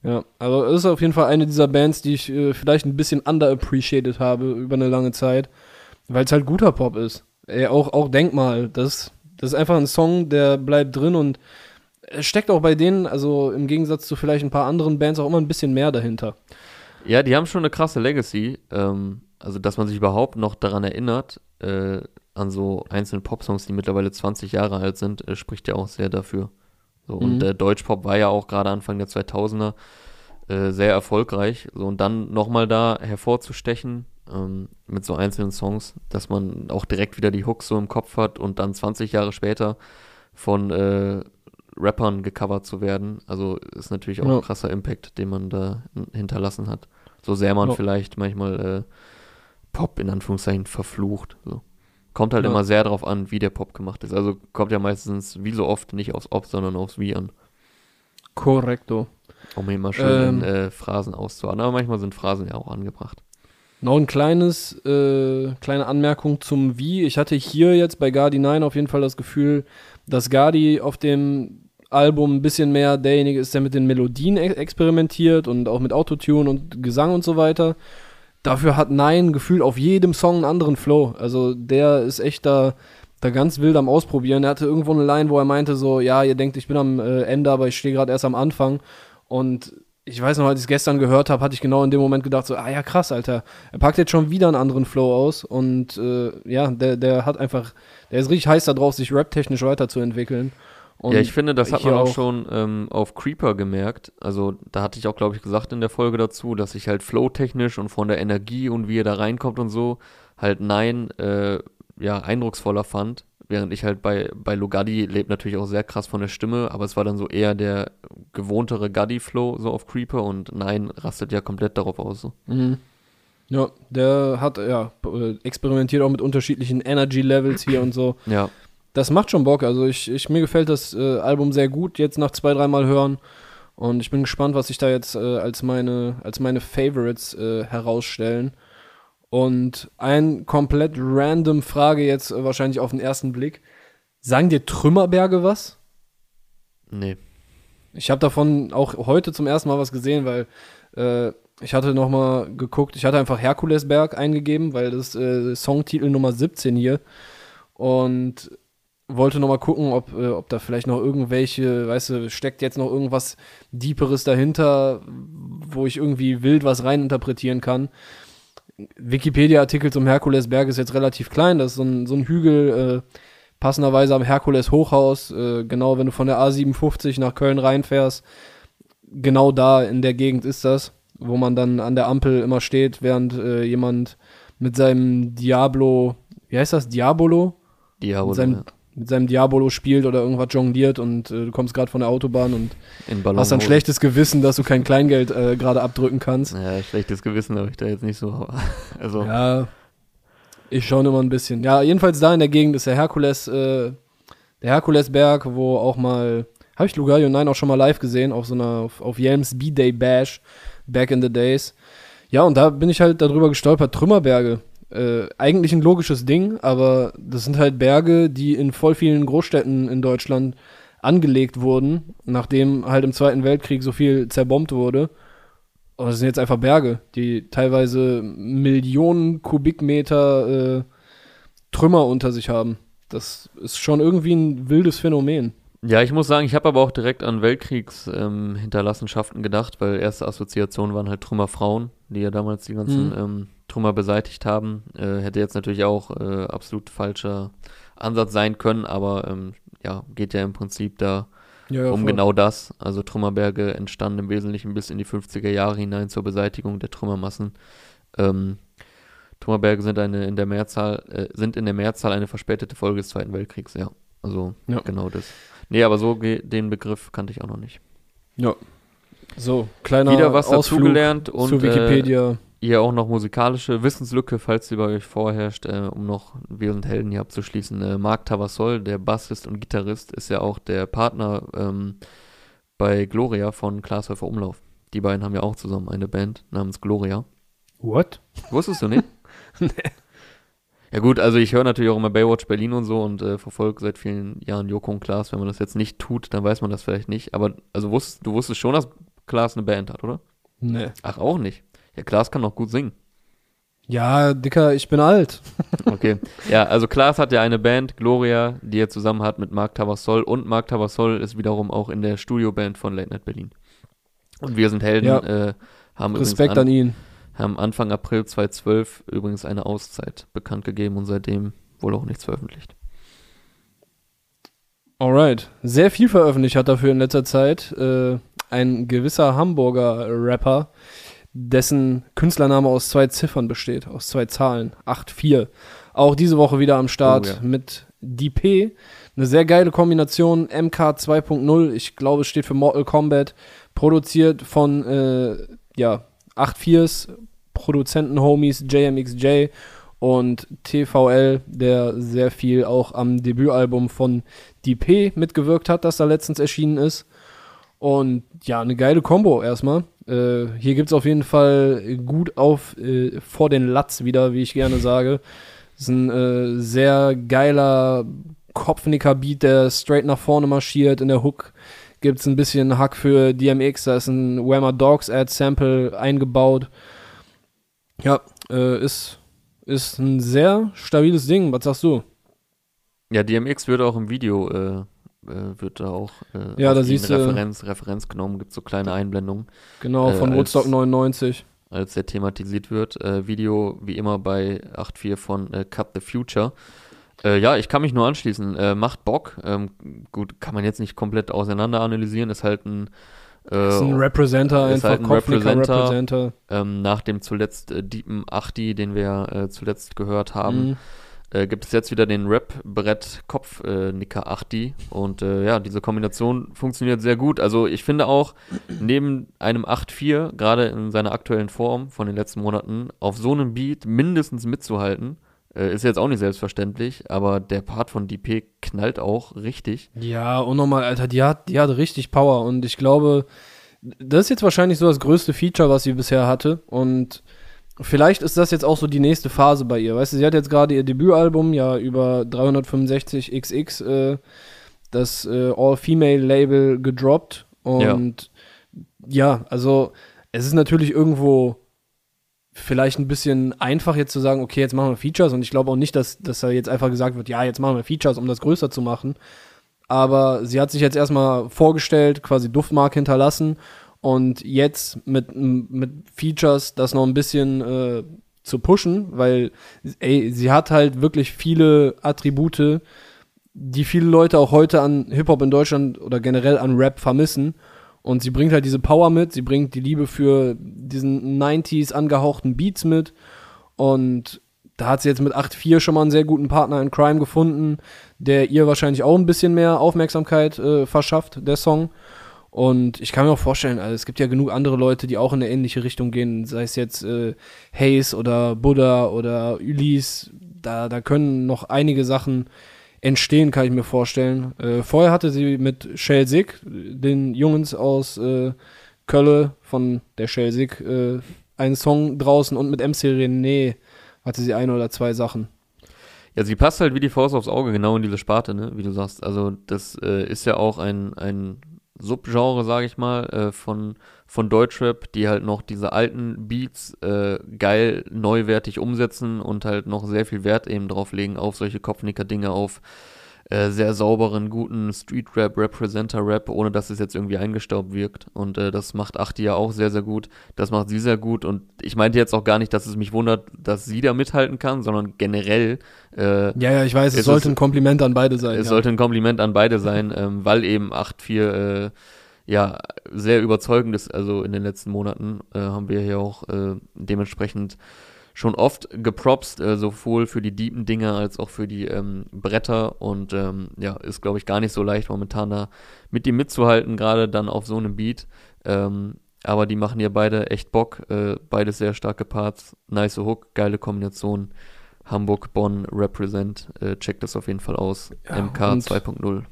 Ja, also es ist auf jeden Fall eine dieser Bands, die ich äh, vielleicht ein bisschen underappreciated habe über eine lange Zeit, weil es halt guter Pop ist. Ey, auch, auch Denkmal, das, das ist einfach ein Song, der bleibt drin und es steckt auch bei denen, also im Gegensatz zu vielleicht ein paar anderen Bands, auch immer ein bisschen mehr dahinter. Ja, die haben schon eine krasse Legacy. Ähm, also, dass man sich überhaupt noch daran erinnert, äh, an so einzelne Popsongs, die mittlerweile 20 Jahre alt sind, äh, spricht ja auch sehr dafür. So, mhm. Und der Deutschpop war ja auch gerade Anfang der 2000er äh, sehr erfolgreich. So, und dann nochmal da hervorzustechen ähm, mit so einzelnen Songs, dass man auch direkt wieder die Hooks so im Kopf hat und dann 20 Jahre später von äh, Rappern gecovert zu werden. Also ist natürlich auch ja. ein krasser Impact, den man da hinterlassen hat. So sehr man ja. vielleicht manchmal äh, Pop in Anführungszeichen verflucht. So. Kommt halt ja. immer sehr darauf an, wie der Pop gemacht ist. Also kommt ja meistens, wie so oft, nicht aufs Ob, sondern aufs Wie an. Korrekto. Um mal schön ähm, äh, Phrasen auszuordnen. Aber manchmal sind Phrasen ja auch angebracht. Noch ein kleines, äh, kleine Anmerkung zum Wie. Ich hatte hier jetzt bei Gardi 9 auf jeden Fall das Gefühl, dass Gardi auf dem Album ein bisschen mehr derjenige ist, der mit den Melodien experimentiert und auch mit Autotune und Gesang und so weiter. Dafür hat Nein gefühlt auf jedem Song einen anderen Flow. Also der ist echt da, da ganz wild am Ausprobieren. Er hatte irgendwo eine Line, wo er meinte so, ja, ihr denkt, ich bin am äh, Ende, aber ich stehe gerade erst am Anfang. Und ich weiß noch, als ich es gestern gehört habe, hatte ich genau in dem Moment gedacht so, ah ja, krass, Alter. Er packt jetzt schon wieder einen anderen Flow aus. Und äh, ja, der, der hat einfach, der ist richtig heiß darauf, sich rap-technisch weiterzuentwickeln. Und ja, ich finde, das hat man auch, auch schon ähm, auf Creeper gemerkt. Also da hatte ich auch, glaube ich, gesagt in der Folge dazu, dass ich halt flow-technisch und von der Energie und wie er da reinkommt und so halt Nein äh, ja eindrucksvoller fand. Während ich halt bei, bei Lugadi lebt natürlich auch sehr krass von der Stimme, aber es war dann so eher der gewohntere Guddy-Flow so auf Creeper und Nein rastet ja komplett darauf aus. So. Mhm. Ja, der hat ja experimentiert auch mit unterschiedlichen Energy-Levels hier und so. Ja das macht schon Bock. Also ich, ich mir gefällt das äh, Album sehr gut, jetzt nach zwei, dreimal hören. Und ich bin gespannt, was sich da jetzt äh, als meine, als meine Favorites äh, herausstellen. Und ein komplett random Frage jetzt äh, wahrscheinlich auf den ersten Blick. Sagen dir Trümmerberge was? Nee. Ich habe davon auch heute zum ersten Mal was gesehen, weil äh, ich hatte noch mal geguckt, ich hatte einfach Herkulesberg eingegeben, weil das äh, Songtitel Nummer 17 hier. Und wollte noch mal gucken, ob, äh, ob da vielleicht noch irgendwelche, weißt du, steckt jetzt noch irgendwas Deeperes dahinter, wo ich irgendwie wild was reininterpretieren kann. Wikipedia-Artikel zum Herkulesberg ist jetzt relativ klein, das ist so ein, so ein Hügel, äh, passenderweise am Herkules-Hochhaus, äh, genau wenn du von der A57 nach Köln reinfährst, genau da in der Gegend ist das, wo man dann an der Ampel immer steht, während äh, jemand mit seinem Diablo, wie heißt das, Diabolo? Diabolo, seinem, ja mit seinem Diabolo spielt oder irgendwas jongliert und äh, du kommst gerade von der Autobahn und hast ein schlechtes Gewissen, dass du kein Kleingeld äh, gerade abdrücken kannst. Ja, schlechtes Gewissen habe ich da jetzt nicht so. also. Ja, ich schaue immer ein bisschen. Ja, jedenfalls da in der Gegend ist der Herkules, äh, der Herkulesberg, wo auch mal, habe ich Lugario 9 auch schon mal live gesehen, auf so einer, auf, auf Yelms B-Day Bash, back in the days. Ja, und da bin ich halt darüber gestolpert, Trümmerberge äh, eigentlich ein logisches Ding, aber das sind halt Berge, die in voll vielen Großstädten in Deutschland angelegt wurden, nachdem halt im Zweiten Weltkrieg so viel zerbombt wurde. Und das sind jetzt einfach Berge, die teilweise Millionen Kubikmeter äh, Trümmer unter sich haben. Das ist schon irgendwie ein wildes Phänomen. Ja, ich muss sagen, ich habe aber auch direkt an Weltkriegshinterlassenschaften ähm, gedacht, weil erste Assoziationen waren halt Trümmerfrauen, die ja damals die ganzen mhm. ähm, Trümmer beseitigt haben. Äh, hätte jetzt natürlich auch äh, absolut falscher Ansatz sein können, aber ähm, ja, geht ja im Prinzip da ja, ja, um voll. genau das. Also Trümmerberge entstanden im Wesentlichen bis in die 50er Jahre hinein zur Beseitigung der Trümmermassen. Ähm, Trümmerberge sind eine in der Mehrzahl, äh, sind in der Mehrzahl eine verspätete Folge des Zweiten Weltkriegs, ja. Also ja. genau das. Nee, aber so den Begriff kannte ich auch noch nicht. Ja. So, kleiner Wieder was dazugelernt und zu Wikipedia. Äh, hier auch noch musikalische Wissenslücke, falls sie bei euch vorherrscht, äh, um noch Wir sind Helden hier abzuschließen. Äh, Marc Tavassol, der Bassist und Gitarrist, ist ja auch der Partner ähm, bei Gloria von Glashäufer Umlauf. Die beiden haben ja auch zusammen eine Band namens Gloria. What? Wusstest du nicht? nee. Ja gut, also ich höre natürlich auch immer Baywatch Berlin und so und äh, verfolge seit vielen Jahren Joko und Klaas. Wenn man das jetzt nicht tut, dann weiß man das vielleicht nicht. Aber also wusst, du wusstest schon, dass Klaas eine Band hat, oder? Nee. Ach, auch nicht. Ja, Klaas kann auch gut singen. Ja, Dicker, ich bin alt. okay. Ja, also Klaas hat ja eine Band, Gloria, die er zusammen hat mit Marc Tavassol und Marc Tavassol ist wiederum auch in der Studioband von Late Night Berlin. Und wir sind Helden, ja. äh, haben Respekt an, an ihn haben Anfang April 2012 übrigens eine Auszeit bekannt gegeben und seitdem wohl auch nichts veröffentlicht. Alright. Sehr viel veröffentlicht hat dafür in letzter Zeit äh, ein gewisser Hamburger Rapper, dessen Künstlername aus zwei Ziffern besteht, aus zwei Zahlen. 8-4. Auch diese Woche wieder am Start oh, ja. mit DP. Eine sehr geile Kombination. MK 2.0, ich glaube, es steht für Mortal Kombat. Produziert von äh, ja, 8-4s, Produzenten-Homies JMXJ und TVL, der sehr viel auch am Debütalbum von DP mitgewirkt hat, das da letztens erschienen ist. Und ja, eine geile Combo erstmal. Äh, hier gibt es auf jeden Fall gut auf äh, vor den Latz wieder, wie ich gerne sage. Das ist ein äh, sehr geiler Kopfnicker-Beat, der straight nach vorne marschiert. In der Hook gibt es ein bisschen Hack für DMX, da ist ein Whammer Dogs Ad Sample eingebaut. Ja, äh, ist, ist ein sehr stabiles Ding. Was sagst du? Ja, DMX wird auch im Video, äh, äh, wird da auch äh, ja, da siehst Referenz, Referenz genommen, gibt so kleine Einblendungen. Genau, von äh, Woodstock 99. Als der thematisiert wird. Äh, Video wie immer bei 8.4 von äh, Cut the Future. Äh, ja, ich kann mich nur anschließen. Äh, macht Bock. Ähm, gut, kann man jetzt nicht komplett auseinander analysieren. Ist halt ein äh, ist ein Representer, ist einfach halt ein Representer, Representer. Ähm, nach dem zuletzt äh, Deepen Achti, den wir äh, zuletzt gehört haben, mhm. Äh, gibt es jetzt wieder den Rap-Brett-Kopf-Nicker äh, Achti. Und äh, ja, diese Kombination funktioniert sehr gut. Also ich finde auch, neben einem 8-4, gerade in seiner aktuellen Form von den letzten Monaten, auf so einem Beat mindestens mitzuhalten, äh, ist jetzt auch nicht selbstverständlich, aber der Part von DP knallt auch richtig. Ja, unnormal, Alter, die hat, die hat richtig Power und ich glaube, das ist jetzt wahrscheinlich so das größte Feature, was sie bisher hatte und vielleicht ist das jetzt auch so die nächste Phase bei ihr. Weißt du, sie hat jetzt gerade ihr Debütalbum ja über 365XX, äh, das äh, All-Female-Label gedroppt und ja. ja, also es ist natürlich irgendwo vielleicht ein bisschen einfach jetzt zu sagen, okay, jetzt machen wir Features und ich glaube auch nicht, dass, dass da jetzt einfach gesagt wird, ja, jetzt machen wir Features, um das größer zu machen. Aber sie hat sich jetzt erstmal vorgestellt, quasi Duftmark hinterlassen und jetzt mit, mit Features das noch ein bisschen äh, zu pushen, weil ey, sie hat halt wirklich viele Attribute, die viele Leute auch heute an Hip-Hop in Deutschland oder generell an Rap vermissen. Und sie bringt halt diese Power mit, sie bringt die Liebe für diesen 90s angehauchten Beats mit. Und da hat sie jetzt mit 8.4 schon mal einen sehr guten Partner in Crime gefunden, der ihr wahrscheinlich auch ein bisschen mehr Aufmerksamkeit äh, verschafft, der Song. Und ich kann mir auch vorstellen, also es gibt ja genug andere Leute, die auch in eine ähnliche Richtung gehen, sei es jetzt äh, Hayes oder Buddha oder Ulysse. Da, da können noch einige Sachen entstehen, kann ich mir vorstellen. Äh, vorher hatte sie mit Shell Sig, den Jungs aus äh, Kölle von der Shell Sig, äh, einen Song draußen und mit MC René hatte sie ein oder zwei Sachen. Ja, sie passt halt wie die Faust aufs Auge genau in diese Sparte, ne? wie du sagst. Also das äh, ist ja auch ein, ein Subgenre, sage ich mal, äh, von, von Deutschrap, die halt noch diese alten Beats äh, geil neuwertig umsetzen und halt noch sehr viel Wert eben drauf legen auf solche Kopfnicker-Dinge, auf äh, sehr sauberen, guten Street-Rap, Representer-Rap, ohne dass es jetzt irgendwie eingestaubt wirkt. Und äh, das macht Achti ja auch sehr, sehr gut. Das macht sie sehr gut. Und ich meinte jetzt auch gar nicht, dass es mich wundert, dass sie da mithalten kann, sondern generell. Äh, ja, ja, ich weiß, es sollte es, ein Kompliment an beide sein. Es ja. sollte ein Kompliment an beide sein, ähm, weil eben 8-4 äh, ja sehr überzeugend ist. Also in den letzten Monaten äh, haben wir hier auch äh, dementsprechend schon oft gepropst, äh, sowohl für die deepen Dinger als auch für die ähm, Bretter und ähm, ja, ist glaube ich gar nicht so leicht momentan da mit ihm mitzuhalten, gerade dann auf so einem Beat. Ähm, aber die machen ja beide echt Bock, äh, beide sehr starke Parts, nice Hook, geile Kombination. Hamburg, Bonn, Represent, äh, checkt das auf jeden Fall aus. Ja, MK 2.0.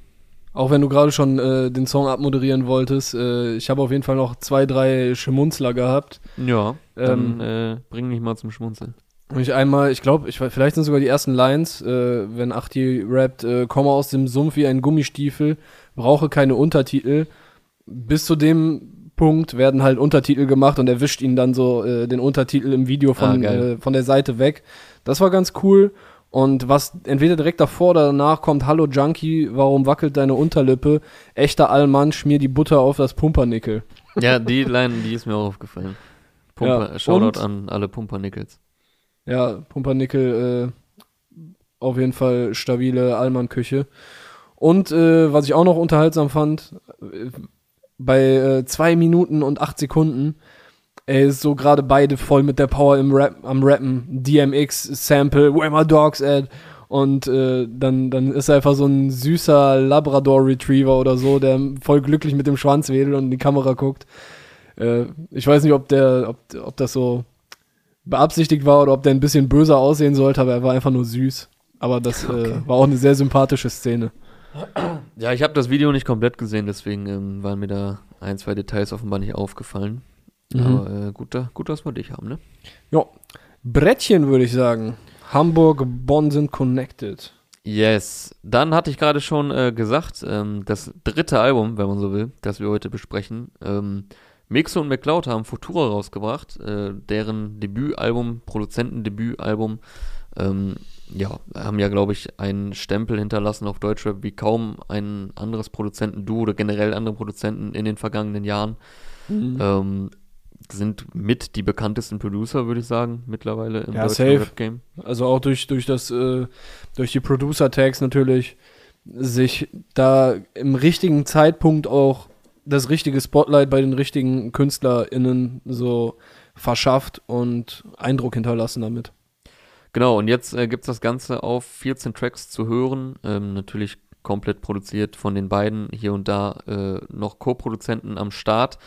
Auch wenn du gerade schon äh, den Song abmoderieren wolltest, äh, ich habe auf jeden Fall noch zwei, drei Schmunzler gehabt. Ja, dann ähm, äh, bring mich mal zum Schmunzeln. Und ich einmal, ich glaube, ich, vielleicht sind sogar die ersten Lines, äh, wenn Achti rappt, äh, komme aus dem Sumpf wie ein Gummistiefel, brauche keine Untertitel. Bis zu dem Punkt werden halt Untertitel gemacht und er wischt ihn dann so äh, den Untertitel im Video von, ah, von der Seite weg. Das war ganz cool. Und was entweder direkt davor oder danach kommt, hallo Junkie, warum wackelt deine Unterlippe? Echter Allmann, schmier die Butter auf das Pumpernickel. Ja, die Line, die ist mir auch aufgefallen. Pumper, ja, Shoutout an alle Pumpernickels. Ja, Pumpernickel, äh, auf jeden Fall stabile Allmann-Küche. Und äh, was ich auch noch unterhaltsam fand, äh, bei äh, Minuten und acht Sekunden er ist so gerade beide voll mit der Power im Rap, am Rappen. DMX, Sample, Where My Dogs at? Und äh, dann, dann ist er einfach so ein süßer Labrador Retriever oder so, der voll glücklich mit dem Schwanz wedelt und in die Kamera guckt. Äh, ich weiß nicht, ob der, ob, ob das so beabsichtigt war oder ob der ein bisschen böser aussehen sollte, aber er war einfach nur süß. Aber das äh, okay. äh, war auch eine sehr sympathische Szene. Ja, ich habe das Video nicht komplett gesehen, deswegen ähm, waren mir da ein, zwei Details offenbar nicht aufgefallen. Mhm. Aber äh, gut, gut, dass wir dich haben, ne? Ja. Brettchen würde ich sagen. Hamburg, Bonn sind connected. Yes. Dann hatte ich gerade schon äh, gesagt, ähm, das dritte Album, wenn man so will, das wir heute besprechen. Ähm, Mixo und McCloud haben Futura rausgebracht, äh, deren Debütalbum, Produzentendebütalbum. Ähm, ja, haben ja, glaube ich, einen Stempel hinterlassen auf Deutschrap wie kaum ein anderes Produzentenduo oder generell andere Produzenten in den vergangenen Jahren. Mhm. Ähm, sind mit die bekanntesten Producer, würde ich sagen, mittlerweile im ja, deutschen Rap-Game. Also auch durch, durch das, äh, durch die Producer-Tags natürlich sich da im richtigen Zeitpunkt auch das richtige Spotlight bei den richtigen KünstlerInnen so verschafft und Eindruck hinterlassen damit. Genau, und jetzt äh, gibt es das Ganze auf 14 Tracks zu hören. Ähm, natürlich komplett produziert von den beiden, hier und da äh, noch Co-Produzenten am Start.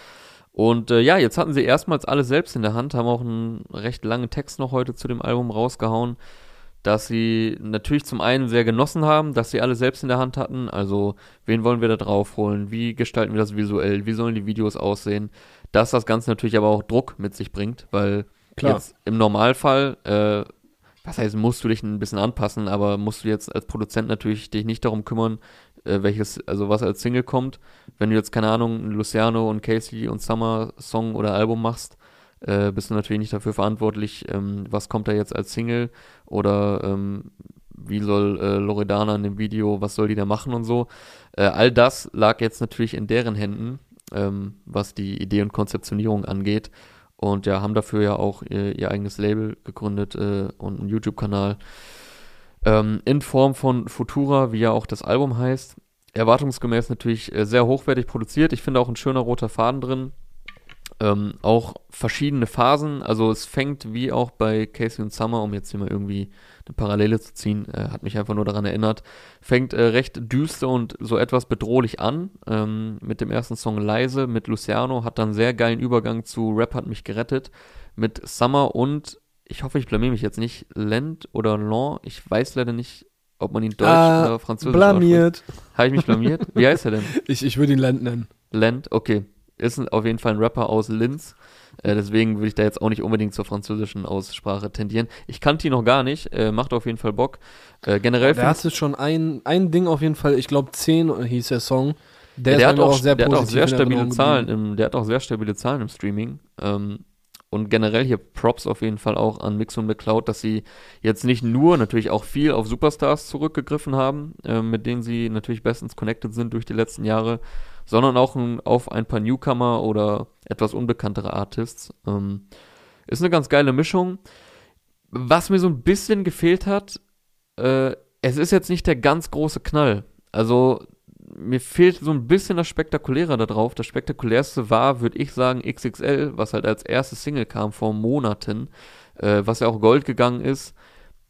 Und äh, ja, jetzt hatten sie erstmals alles selbst in der Hand, haben auch einen recht langen Text noch heute zu dem Album rausgehauen, dass sie natürlich zum einen sehr genossen haben, dass sie alle selbst in der Hand hatten. Also, wen wollen wir da drauf holen? Wie gestalten wir das visuell? Wie sollen die Videos aussehen? Dass das Ganze natürlich aber auch Druck mit sich bringt, weil Klar. jetzt im Normalfall, äh, was heißt, musst du dich ein bisschen anpassen, aber musst du jetzt als Produzent natürlich dich nicht darum kümmern, äh, welches, also was als Single kommt. Wenn du jetzt, keine Ahnung, Luciano und Casey und Summer Song oder Album machst, äh, bist du natürlich nicht dafür verantwortlich, ähm, was kommt da jetzt als Single oder ähm, wie soll äh, Loredana in dem Video, was soll die da machen und so. Äh, all das lag jetzt natürlich in deren Händen, ähm, was die Idee und Konzeptionierung angeht. Und ja, haben dafür ja auch ihr, ihr eigenes Label gegründet äh, und einen YouTube-Kanal. Ähm, in Form von Futura, wie ja auch das Album heißt. Erwartungsgemäß natürlich äh, sehr hochwertig produziert. Ich finde auch ein schöner roter Faden drin. Ähm, auch verschiedene Phasen. Also es fängt wie auch bei Casey und Summer, um jetzt hier mal irgendwie eine Parallele zu ziehen, äh, hat mich einfach nur daran erinnert, fängt äh, recht düster und so etwas bedrohlich an. Ähm, mit dem ersten Song Leise mit Luciano, hat dann sehr geilen Übergang zu Rap hat mich gerettet mit Summer und ich hoffe, ich blamier mich jetzt nicht, Lent oder Lan, ich weiß leider nicht, ob man ihn Deutsch ah, oder Französisch blamiert. Habe ich mich blamiert? Wie heißt er denn? Ich, ich würde ihn Lent nennen. Lent, okay. ist auf jeden Fall ein Rapper aus Linz. Äh, deswegen würde ich da jetzt auch nicht unbedingt zur französischen Aussprache tendieren. Ich kannte ihn noch gar nicht, äh, macht auf jeden Fall Bock. Äh, generell Der hatte schon ein, ein Ding auf jeden Fall, ich glaube 10 hieß der Song. Der, der hat auch, sehr, der hat auch sehr stabile Zahlen im, der hat auch sehr stabile Zahlen im Streaming. Ähm, und generell hier Props auf jeden Fall auch an Mix und McCloud, dass sie jetzt nicht nur natürlich auch viel auf Superstars zurückgegriffen haben, äh, mit denen sie natürlich bestens connected sind durch die letzten Jahre, sondern auch ein, auf ein paar Newcomer oder etwas unbekanntere Artists. Ähm, ist eine ganz geile Mischung. Was mir so ein bisschen gefehlt hat, äh, es ist jetzt nicht der ganz große Knall. Also mir fehlt so ein bisschen das Spektakuläre da drauf. Das Spektakulärste war, würde ich sagen, XXL, was halt als erstes Single kam vor Monaten, äh, was ja auch Gold gegangen ist.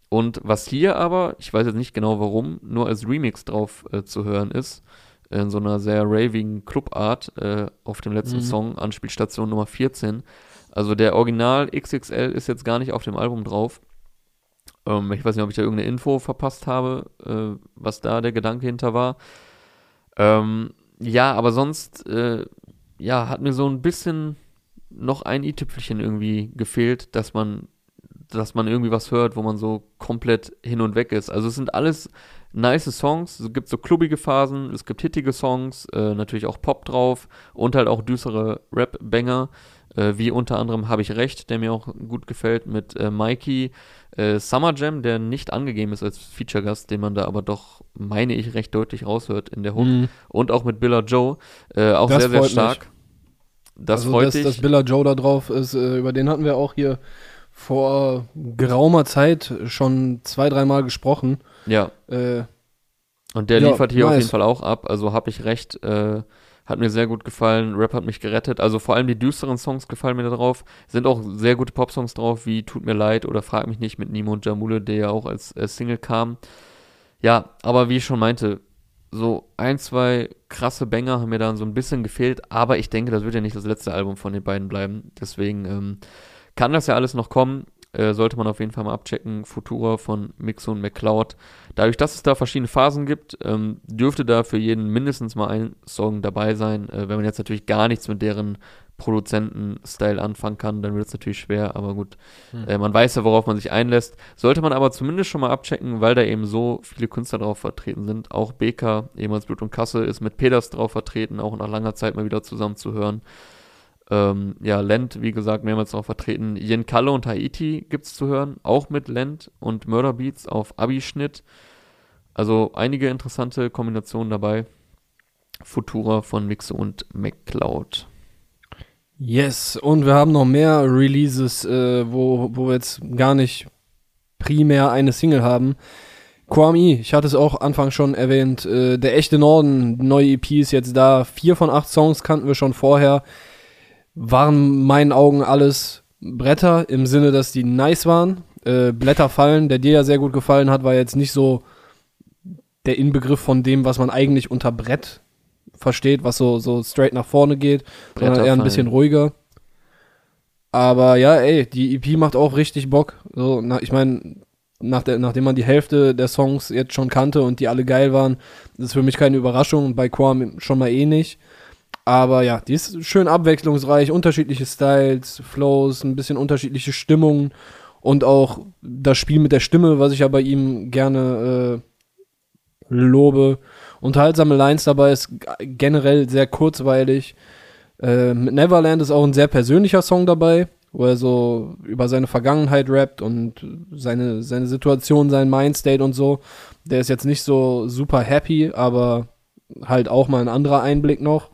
Und was hier aber, ich weiß jetzt nicht genau warum, nur als Remix drauf äh, zu hören ist, in so einer sehr raving Clubart äh, auf dem letzten mhm. Song, Anspielstation Nummer 14. Also der Original XXL ist jetzt gar nicht auf dem Album drauf. Ähm, ich weiß nicht, ob ich da irgendeine Info verpasst habe, äh, was da der Gedanke hinter war. Ähm, ja, aber sonst, äh, ja, hat mir so ein bisschen noch ein i-Tüpfelchen irgendwie gefehlt, dass man, dass man irgendwie was hört, wo man so komplett hin und weg ist. Also es sind alles nice Songs, es gibt so klubbige Phasen, es gibt hittige Songs, äh, natürlich auch Pop drauf und halt auch düstere Rap-Banger, äh, wie unter anderem Habe ich Recht, der mir auch gut gefällt, mit äh, Mikey, äh, Summer Jam, der nicht angegeben ist als Feature-Gast, den man da aber doch, meine ich, recht deutlich raushört in der Hook. Mhm. Und auch mit Billa Joe, äh, auch das sehr, sehr stark. Mich. Das also, freut dass, dich. dass Billa Joe da drauf ist, äh, über den hatten wir auch hier vor geraumer Zeit schon zwei, dreimal gesprochen. Ja. Äh, und der ja, liefert hier nice. auf jeden Fall auch ab. Also habe ich recht, äh, hat mir sehr gut gefallen. Rap hat mich gerettet. Also vor allem die düsteren Songs gefallen mir da drauf. Sind auch sehr gute Pop-Songs drauf, wie Tut mir leid oder Frag mich nicht mit Nimo und Jamule, der ja auch als äh, Single kam. Ja, aber wie ich schon meinte, so ein, zwei krasse Banger haben mir dann so ein bisschen gefehlt, aber ich denke, das wird ja nicht das letzte Album von den beiden bleiben. Deswegen ähm, kann das ja alles noch kommen. Äh, sollte man auf jeden Fall mal abchecken. Futura von Mixo und McCloud. Dadurch, dass es da verschiedene Phasen gibt, ähm, dürfte da für jeden mindestens mal ein Song dabei sein. Äh, wenn man jetzt natürlich gar nichts mit deren Produzenten-Style anfangen kann, dann wird es natürlich schwer, aber gut. Hm. Äh, man weiß ja, worauf man sich einlässt. Sollte man aber zumindest schon mal abchecken, weil da eben so viele Künstler drauf vertreten sind. Auch BK, ehemals Blut und Kasse, ist mit Peters drauf vertreten, auch nach langer Zeit mal wieder zusammen zu hören. Ähm, ja, Lent, wie gesagt, mehrmals noch vertreten. Yen Kalle und Haiti gibt es zu hören, auch mit Lent und Murder Beats auf Abi-Schnitt. Also einige interessante Kombinationen dabei. Futura von Mixo und McCloud. Yes, und wir haben noch mehr Releases, äh, wo, wo wir jetzt gar nicht primär eine Single haben. Kwame, ich hatte es auch Anfang schon erwähnt, äh, der echte Norden, neue EP ist jetzt da. Vier von acht Songs kannten wir schon vorher waren meinen Augen alles Bretter im Sinne, dass die nice waren. Äh, Blätter fallen, der dir ja sehr gut gefallen hat, war jetzt nicht so der Inbegriff von dem, was man eigentlich unter Brett versteht, was so, so straight nach vorne geht, Bretter sondern eher ein bisschen ruhiger. Aber ja, ey, die EP macht auch richtig Bock. So, na, ich meine, nach nachdem man die Hälfte der Songs jetzt schon kannte und die alle geil waren, ist für mich keine Überraschung. Bei Quam schon mal eh nicht. Aber ja, die ist schön abwechslungsreich, unterschiedliche Styles, Flows, ein bisschen unterschiedliche Stimmungen und auch das Spiel mit der Stimme, was ich ja bei ihm gerne äh, lobe. Unterhaltsame Lines dabei ist generell sehr kurzweilig. Äh, mit Neverland ist auch ein sehr persönlicher Song dabei, wo er so über seine Vergangenheit rappt und seine, seine Situation, sein Mindstate und so. Der ist jetzt nicht so super happy, aber halt auch mal ein anderer Einblick noch.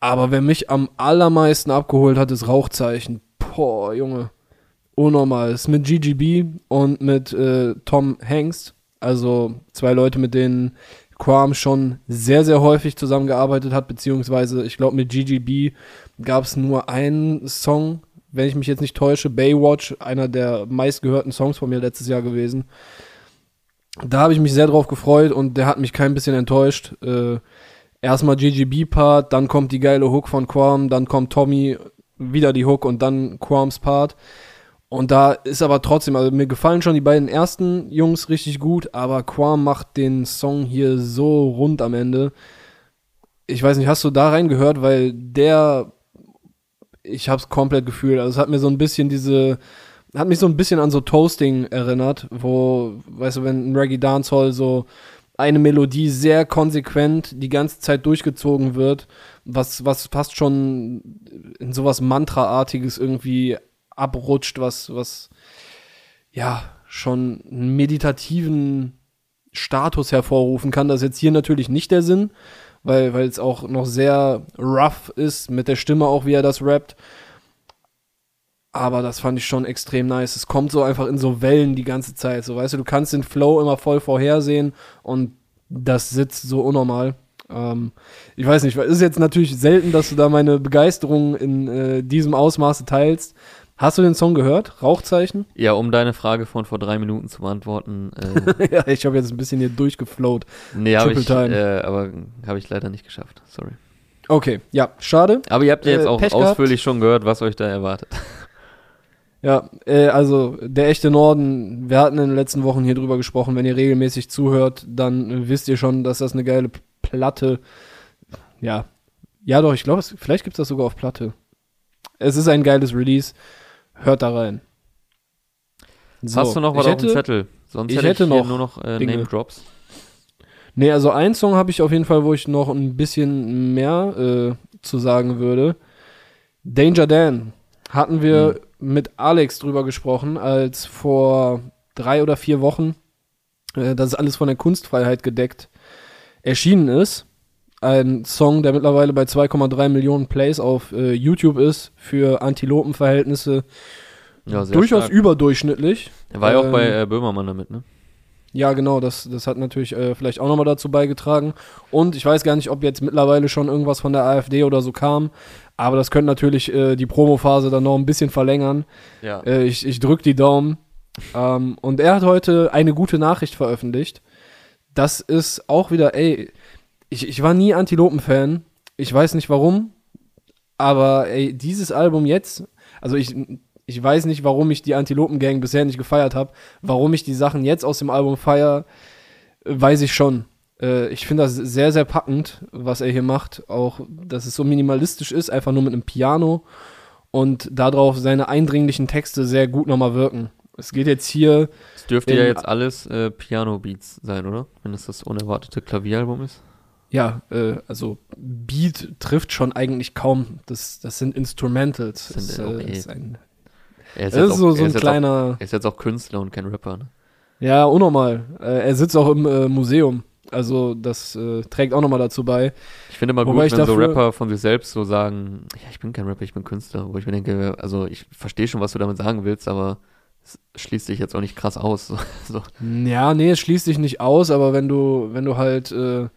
Aber wer mich am allermeisten abgeholt hat, ist Rauchzeichen. Boah, Junge. Unnormal. Ist mit GGB und mit äh, Tom Hanks. Also zwei Leute, mit denen Quam schon sehr, sehr häufig zusammengearbeitet hat, beziehungsweise ich glaube mit GGB gab es nur einen Song, wenn ich mich jetzt nicht täusche, Baywatch, einer der meistgehörten Songs von mir letztes Jahr gewesen. Da habe ich mich sehr drauf gefreut und der hat mich kein bisschen enttäuscht. Äh, erstmal GGB-Part, dann kommt die geile Hook von Quam, dann kommt Tommy, wieder die Hook und dann Quams Part. Und da ist aber trotzdem, also mir gefallen schon die beiden ersten Jungs richtig gut, aber Quam macht den Song hier so rund am Ende. ich weiß nicht, hast du da reingehört, weil der, ich hab's komplett gefühlt. Also es hat mir so ein bisschen diese, hat mich so ein bisschen an so Toasting erinnert, wo, weißt du, wenn ein Reggae Dancehall so eine Melodie sehr konsequent die ganze Zeit durchgezogen wird, was, was fast schon in sowas Mantra-artiges irgendwie abrutscht, was, was, ja, schon einen meditativen Status hervorrufen kann. Das ist jetzt hier natürlich nicht der Sinn, weil weil es auch noch sehr rough ist mit der Stimme auch, wie er das rappt. Aber das fand ich schon extrem nice. Es kommt so einfach in so Wellen die ganze Zeit. So, weißt du, du kannst den Flow immer voll vorhersehen und das sitzt so unnormal. Ähm, ich weiß nicht, es ist jetzt natürlich selten, dass du da meine Begeisterung in äh, diesem Ausmaße teilst. Hast du den Song gehört? Rauchzeichen? Ja, um deine Frage von vor drei Minuten zu beantworten. Äh, ja, ich habe jetzt ein bisschen hier durchgeflowt. Nee, habe ich, äh, aber habe ich leider nicht geschafft. Sorry. Okay, ja, schade. Aber ihr habt ja jetzt äh, auch Pech ausführlich gehabt. schon gehört, was euch da erwartet. Ja, äh, also der echte Norden, wir hatten in den letzten Wochen hier drüber gesprochen, wenn ihr regelmäßig zuhört, dann wisst ihr schon, dass das eine geile Platte, ja, ja doch, ich glaube, vielleicht gibt es das sogar auf Platte. Es ist ein geiles Release. Hört da rein. So, Hast du noch was auf dem Zettel? Sonst ich hätte, hätte ich noch nur noch äh, Name Drops. Nee, also ein Song habe ich auf jeden Fall, wo ich noch ein bisschen mehr äh, zu sagen würde. Danger Dan hatten wir mhm. Mit Alex drüber gesprochen, als vor drei oder vier Wochen äh, das alles von der Kunstfreiheit gedeckt erschienen ist ein Song, der mittlerweile bei 2,3 Millionen Plays auf äh, YouTube ist, für Antilopenverhältnisse ja, durchaus stark. überdurchschnittlich. Er war ja ähm, auch bei ähm, äh, Böhmermann damit, ne? Ja, genau, das, das hat natürlich äh, vielleicht auch nochmal dazu beigetragen. Und ich weiß gar nicht, ob jetzt mittlerweile schon irgendwas von der AfD oder so kam, aber das könnte natürlich äh, die Promophase dann noch ein bisschen verlängern. Ja. Äh, ich ich drücke die Daumen. ähm, und er hat heute eine gute Nachricht veröffentlicht. Das ist auch wieder, ey, ich, ich war nie Antilopen-Fan. Ich weiß nicht warum. Aber ey, dieses Album jetzt, also ich, ich weiß nicht, warum ich die Antilopen-Gang bisher nicht gefeiert habe. Warum ich die Sachen jetzt aus dem Album feier, weiß ich schon. Äh, ich finde das sehr, sehr packend, was er hier macht. Auch, dass es so minimalistisch ist, einfach nur mit einem Piano und darauf seine eindringlichen Texte sehr gut nochmal wirken. Es geht jetzt hier. Es dürfte ja jetzt alles äh, Piano-Beats sein, oder? Wenn es das unerwartete Klavieralbum ist ja, äh, also Beat trifft schon eigentlich kaum. Das, das sind Instrumentals. Das sind, das, äh, ist ein, er ist, ist so, so ein kleiner. Auch, er ist jetzt auch Künstler und kein Rapper, ne? Ja, unnormal. Äh, er sitzt auch im äh, Museum. Also das äh, trägt auch nochmal dazu bei. Ich finde mal gut, wenn so Rapper von sich selbst so sagen, ja, ich bin kein Rapper, ich bin Künstler. Wo ich mir denke, also ich verstehe schon, was du damit sagen willst, aber es schließt sich jetzt auch nicht krass aus. so. Ja, nee, es schließt sich nicht aus, aber wenn du, wenn du halt äh,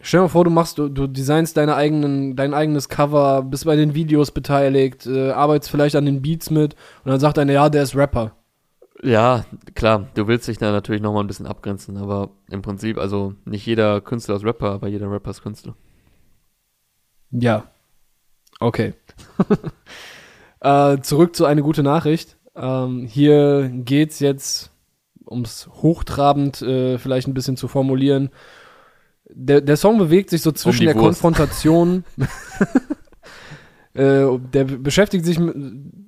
Stell dir mal vor, du machst, du, du designst deine eigenen, dein eigenes Cover, bist bei den Videos beteiligt, äh, arbeitest vielleicht an den Beats mit und dann sagt einer, ja, der ist Rapper. Ja, klar, du willst dich da natürlich nochmal ein bisschen abgrenzen, aber im Prinzip, also nicht jeder Künstler ist Rapper, aber jeder Rapper ist Künstler. Ja. Okay. äh, zurück zu eine gute Nachricht. Ähm, hier geht's jetzt, um es hochtrabend äh, vielleicht ein bisschen zu formulieren, der, der Song bewegt sich so zwischen um der Wurst. Konfrontation. äh, der beschäftigt sich mit,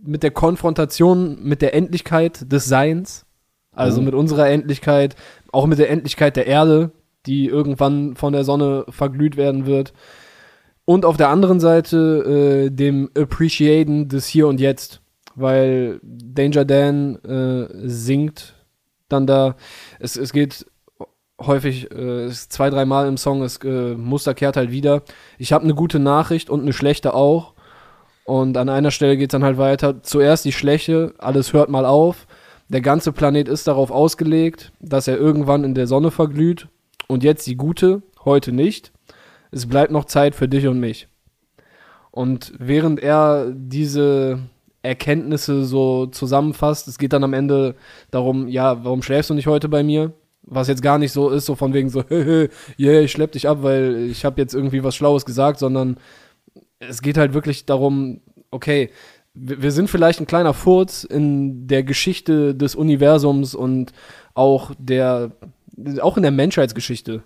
mit, der Konfrontation mit der Endlichkeit des Seins. Also mhm. mit unserer Endlichkeit, auch mit der Endlichkeit der Erde, die irgendwann von der Sonne verglüht werden wird. Und auf der anderen Seite äh, dem Appreciaten des Hier und Jetzt. Weil Danger Dan äh, singt dann da. Es, es geht häufig, äh, zwei, dreimal im Song, das äh, Muster kehrt halt wieder. Ich habe eine gute Nachricht und eine schlechte auch. Und an einer Stelle geht es dann halt weiter. Zuerst die Schlechte, alles hört mal auf. Der ganze Planet ist darauf ausgelegt, dass er irgendwann in der Sonne verglüht. Und jetzt die gute, heute nicht. Es bleibt noch Zeit für dich und mich. Und während er diese Erkenntnisse so zusammenfasst, es geht dann am Ende darum, ja, warum schläfst du nicht heute bei mir? Was jetzt gar nicht so ist, so von wegen so, yeah, ich schlepp dich ab, weil ich habe jetzt irgendwie was Schlaues gesagt, sondern es geht halt wirklich darum, okay, wir sind vielleicht ein kleiner Furz in der Geschichte des Universums und auch der, auch in der Menschheitsgeschichte.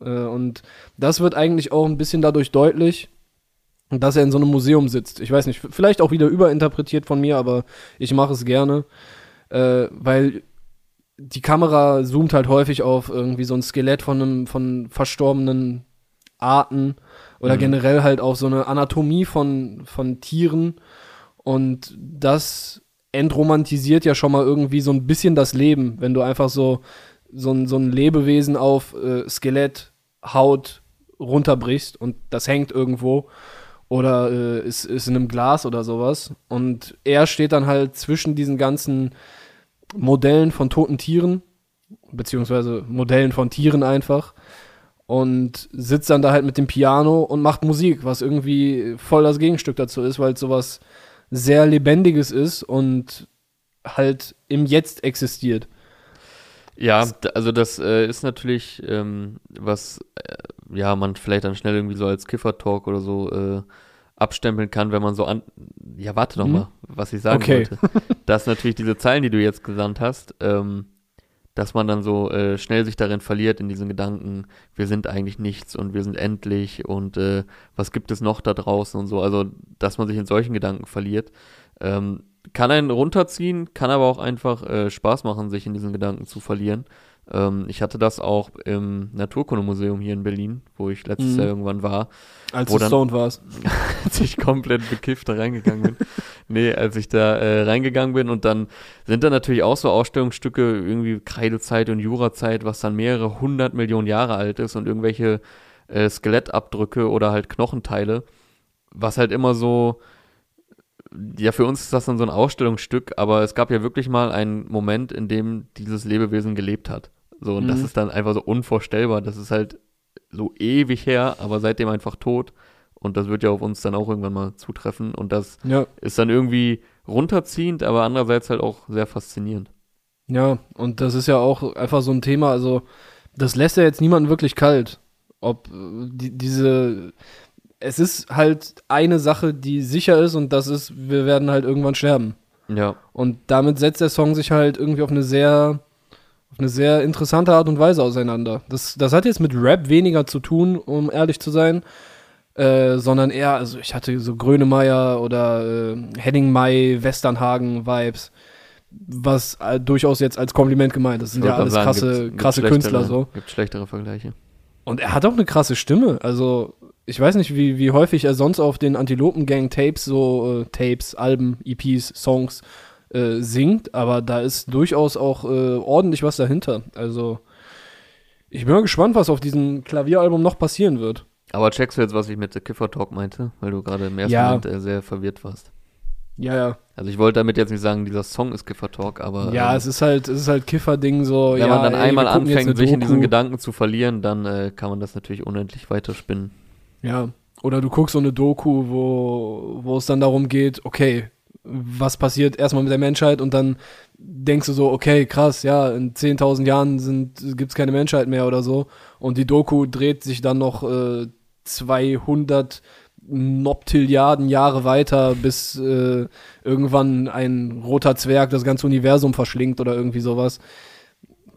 Äh, und das wird eigentlich auch ein bisschen dadurch deutlich, dass er in so einem Museum sitzt. Ich weiß nicht, vielleicht auch wieder überinterpretiert von mir, aber ich mache es gerne, äh, weil die Kamera zoomt halt häufig auf irgendwie so ein Skelett von einem von verstorbenen Arten oder mhm. generell halt auf so eine Anatomie von, von Tieren und das entromantisiert ja schon mal irgendwie so ein bisschen das Leben, wenn du einfach so so ein, so ein Lebewesen auf äh, Skelett, Haut runterbrichst und das hängt irgendwo oder äh, ist, ist in einem Glas oder sowas. Und er steht dann halt zwischen diesen ganzen Modellen von toten Tieren, beziehungsweise Modellen von Tieren einfach. Und sitzt dann da halt mit dem Piano und macht Musik, was irgendwie voll das Gegenstück dazu ist, weil es sowas sehr Lebendiges ist und halt im Jetzt existiert. Ja, also das äh, ist natürlich ähm, was, äh, ja, man vielleicht dann schnell irgendwie so als Kiffer-Talk oder so äh, abstempeln kann, wenn man so an. Ja, warte doch hm? mal, was ich sagen okay. wollte. dass natürlich diese Zeilen, die du jetzt gesandt hast, ähm, dass man dann so äh, schnell sich darin verliert in diesen Gedanken, wir sind eigentlich nichts und wir sind endlich und äh, was gibt es noch da draußen und so. Also, dass man sich in solchen Gedanken verliert. Ähm, kann einen runterziehen, kann aber auch einfach äh, Spaß machen, sich in diesen Gedanken zu verlieren. Ähm, ich hatte das auch im Naturkundemuseum hier in Berlin, wo ich letztes mhm. Jahr irgendwann war. Als du stoned warst. als ich komplett bekifft da reingegangen bin. nee, als ich da äh, reingegangen bin und dann sind da natürlich auch so Ausstellungsstücke, irgendwie Kreidezeit und Jurazeit, was dann mehrere hundert Millionen Jahre alt ist und irgendwelche äh, Skelettabdrücke oder halt Knochenteile, was halt immer so ja, für uns ist das dann so ein Ausstellungsstück, aber es gab ja wirklich mal einen Moment, in dem dieses Lebewesen gelebt hat. So, und mhm. das ist dann einfach so unvorstellbar. Das ist halt so ewig her, aber seitdem einfach tot. Und das wird ja auf uns dann auch irgendwann mal zutreffen. Und das ja. ist dann irgendwie runterziehend, aber andererseits halt auch sehr faszinierend. Ja, und das ist ja auch einfach so ein Thema, also das lässt ja jetzt niemanden wirklich kalt. Ob äh, die, diese es ist halt eine Sache, die sicher ist und das ist, wir werden halt irgendwann sterben. Ja. Und damit setzt der Song sich halt irgendwie auf eine sehr, auf eine sehr interessante Art und Weise auseinander. Das, das hat jetzt mit Rap weniger zu tun, um ehrlich zu sein, äh, sondern eher, also ich hatte so Grönemeyer oder äh, Henning May, Westernhagen-Vibes, was äh, durchaus jetzt als Kompliment gemeint ist. Das sind ja alles sagen, krasse, gibt's, krasse gibt's Künstler so. Gibt schlechtere Vergleiche. Und er hat auch eine krasse Stimme. Also ich weiß nicht, wie, wie häufig er sonst auf den Antilopen-Gang-Tapes, so äh, Tapes, Alben, EPs, Songs äh, singt, aber da ist durchaus auch äh, ordentlich was dahinter. Also, ich bin mal gespannt, was auf diesem Klavieralbum noch passieren wird. Aber checkst du jetzt, was ich mit The Kiffer Talk meinte, weil du gerade im ersten ja. Moment äh, sehr verwirrt warst. Ja, ja. Also ich wollte damit jetzt nicht sagen, dieser Song ist Kiffer Talk, aber. Ja, äh, es ist halt, es ist halt Kiffer-Ding so. Wenn ja, man dann ey, einmal anfängt, sich in diesen Gedanken zu verlieren, dann äh, kann man das natürlich unendlich weiterspinnen. Ja, oder du guckst so eine Doku, wo, wo es dann darum geht, okay, was passiert erstmal mit der Menschheit und dann denkst du so, okay, krass, ja, in 10.000 Jahren gibt es keine Menschheit mehr oder so. Und die Doku dreht sich dann noch äh, 200 Noptilliarden Jahre weiter, bis äh, irgendwann ein roter Zwerg das ganze Universum verschlingt oder irgendwie sowas.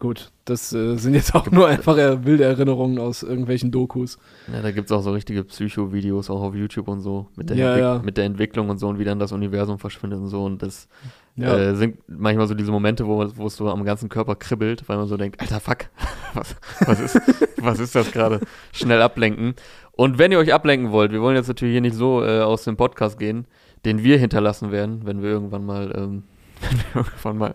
Gut, das äh, sind jetzt auch nur einfach wilde Erinnerungen aus irgendwelchen Dokus. Ja, da gibt es auch so richtige Psycho-Videos auch auf YouTube und so, mit der, ja, ja. mit der Entwicklung und so und wie dann das Universum verschwindet und so. Und das ja. äh, sind manchmal so diese Momente, wo, wo es so am ganzen Körper kribbelt, weil man so denkt, alter Fuck, was, was, ist, was ist das gerade? Schnell ablenken. Und wenn ihr euch ablenken wollt, wir wollen jetzt natürlich hier nicht so äh, aus dem Podcast gehen, den wir hinterlassen werden, wenn wir irgendwann mal, ähm, wenn wir irgendwann mal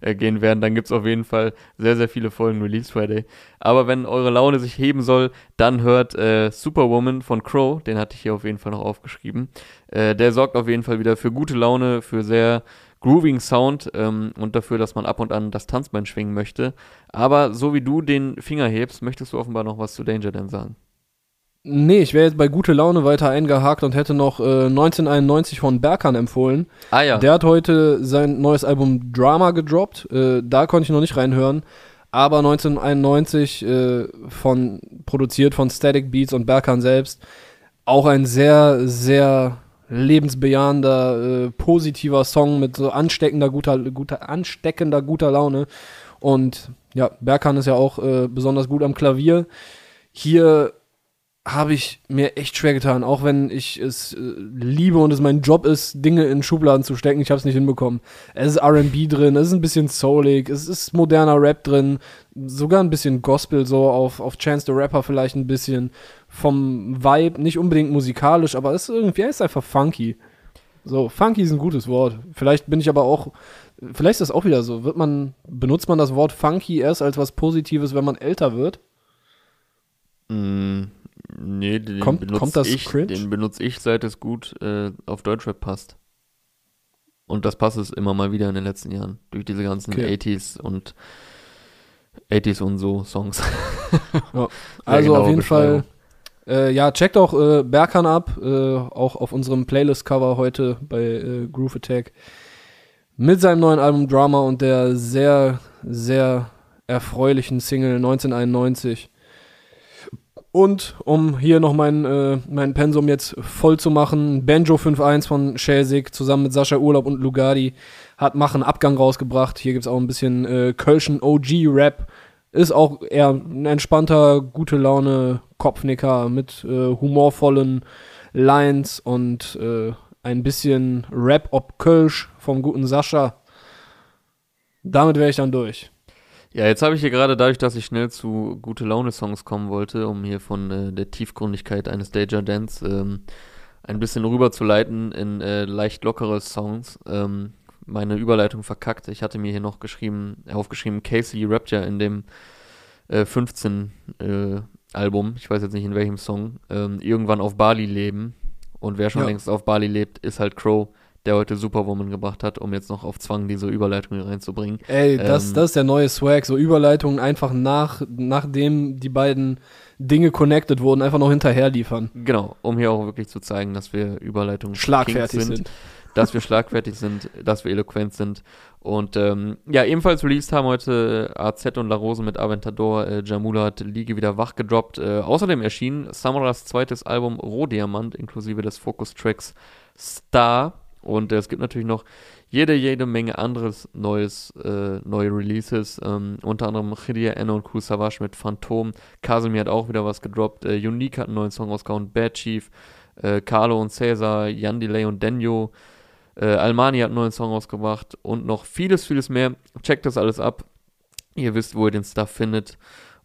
äh, gehen werden, dann gibt es auf jeden Fall sehr, sehr viele Folgen Release Friday. Aber wenn eure Laune sich heben soll, dann hört äh, Superwoman von Crow, den hatte ich hier auf jeden Fall noch aufgeschrieben. Äh, der sorgt auf jeden Fall wieder für gute Laune, für sehr grooving Sound ähm, und dafür, dass man ab und an das Tanzbein schwingen möchte. Aber so wie du den Finger hebst, möchtest du offenbar noch was zu Danger Dan sagen. Nee, ich wäre jetzt bei gute Laune weiter eingehakt und hätte noch äh, 1991 von Berkan empfohlen. Ah ja. Der hat heute sein neues Album Drama gedroppt. Äh, da konnte ich noch nicht reinhören. Aber 1991 äh, von produziert von Static Beats und Berkan selbst. Auch ein sehr, sehr lebensbejahender, äh, positiver Song mit so ansteckender guter, guter, ansteckender guter Laune. Und ja, Berkan ist ja auch äh, besonders gut am Klavier. hier habe ich mir echt schwer getan, auch wenn ich es äh, liebe und es mein Job ist, Dinge in Schubladen zu stecken. Ich habe es nicht hinbekommen. Es ist RB drin, es ist ein bisschen soulig, es ist moderner Rap drin, sogar ein bisschen Gospel, so auf, auf Chance the Rapper vielleicht ein bisschen. Vom Vibe, nicht unbedingt musikalisch, aber es ist irgendwie es ist einfach funky. So, funky ist ein gutes Wort. Vielleicht bin ich aber auch, vielleicht ist das auch wieder so. Wird man, benutzt man das Wort funky erst als was Positives, wenn man älter wird? Mm, nee, den kommt, benutze kommt das ich, cringe? den benutze ich, seit es gut äh, auf Deutschrap passt. Und das passt es immer mal wieder in den letzten Jahren. Durch diese ganzen Okay. 80s und 80s und so Songs. Ja. Also auf jeden. Fall, äh, ja, checkt auch äh, Berkan ab, äh, auch auf unserem Playlist-Cover heute bei äh, Groove Attack. Mit seinem neuen Album Drama und der sehr, sehr erfreulichen Single 1991. Und um hier noch mein, äh, mein Pensum jetzt voll zu machen, Banjo 5.1 von Schelsig zusammen mit Sascha Urlaub und Lugardi hat Machen Abgang rausgebracht. Hier gibt's auch ein bisschen äh, Kölschen OG-Rap. Ist auch eher ein entspannter, gute Laune Kopfnicker mit äh, humorvollen Lines und äh, ein bisschen Rap ob Kölsch vom guten Sascha. Damit wäre ich dann durch. Ja, jetzt habe ich hier gerade dadurch, dass ich schnell zu gute Laune-Songs kommen wollte, um hier von äh, der Tiefgründigkeit eines Danger Dance ähm, ein bisschen rüberzuleiten in äh, leicht lockere Songs. Ähm, meine Überleitung verkackt. Ich hatte mir hier noch geschrieben, aufgeschrieben, Casey ja in dem äh, 15 äh, Album, ich weiß jetzt nicht in welchem Song, ähm, irgendwann auf Bali leben. Und wer schon Ja. längst auf Bali lebt, ist halt Crow, der heute Superwoman gebracht hat, um jetzt noch auf Zwang diese Überleitung hier reinzubringen. Ey, das, Ähm, das ist der neue Swag. So Überleitungen einfach nach, nachdem die beiden Dinge connected wurden, einfach noch hinterher liefern. Genau, um hier auch wirklich zu zeigen, dass wir Überleitungen Schlagfertig Kings sind. dass wir schlagfertig sind, dass wir eloquent sind. Und ähm, ja, ebenfalls released haben heute äh, AZ und La Rose mit Aventador. Äh, Jamula hat Liege wieder wach gedroppt. Äh, außerdem erschien Samaras zweites Album Rohdiamant inklusive des Focus-Tracks Star. Und äh, es gibt natürlich noch jede, jede Menge anderes neues, äh, neue Releases. Ähm, unter anderem Khidia Enno und Kool Savage mit Phantom. Casimir hat auch wieder was gedroppt. Äh, Unique hat einen neuen Song rausgehauen. Bad Chief. Äh, Carlo und Cesar. Jan Delay und Denyo. Äh, Almani hat einen neuen Song rausgebracht. Und noch vieles, vieles mehr. Checkt das alles ab. Ihr wisst, wo ihr den Stuff findet.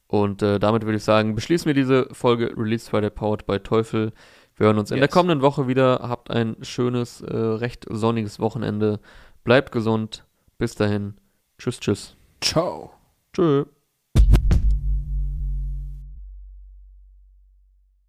Und äh, damit würde ich sagen, beschließen wir diese Folge Release Friday Powered by Teufel. Wir hören uns in der Yes. kommenden Woche wieder. Habt ein schönes, äh, recht sonniges Wochenende. Bleibt gesund. Bis dahin. Tschüss, tschüss. Ciao. Tschö.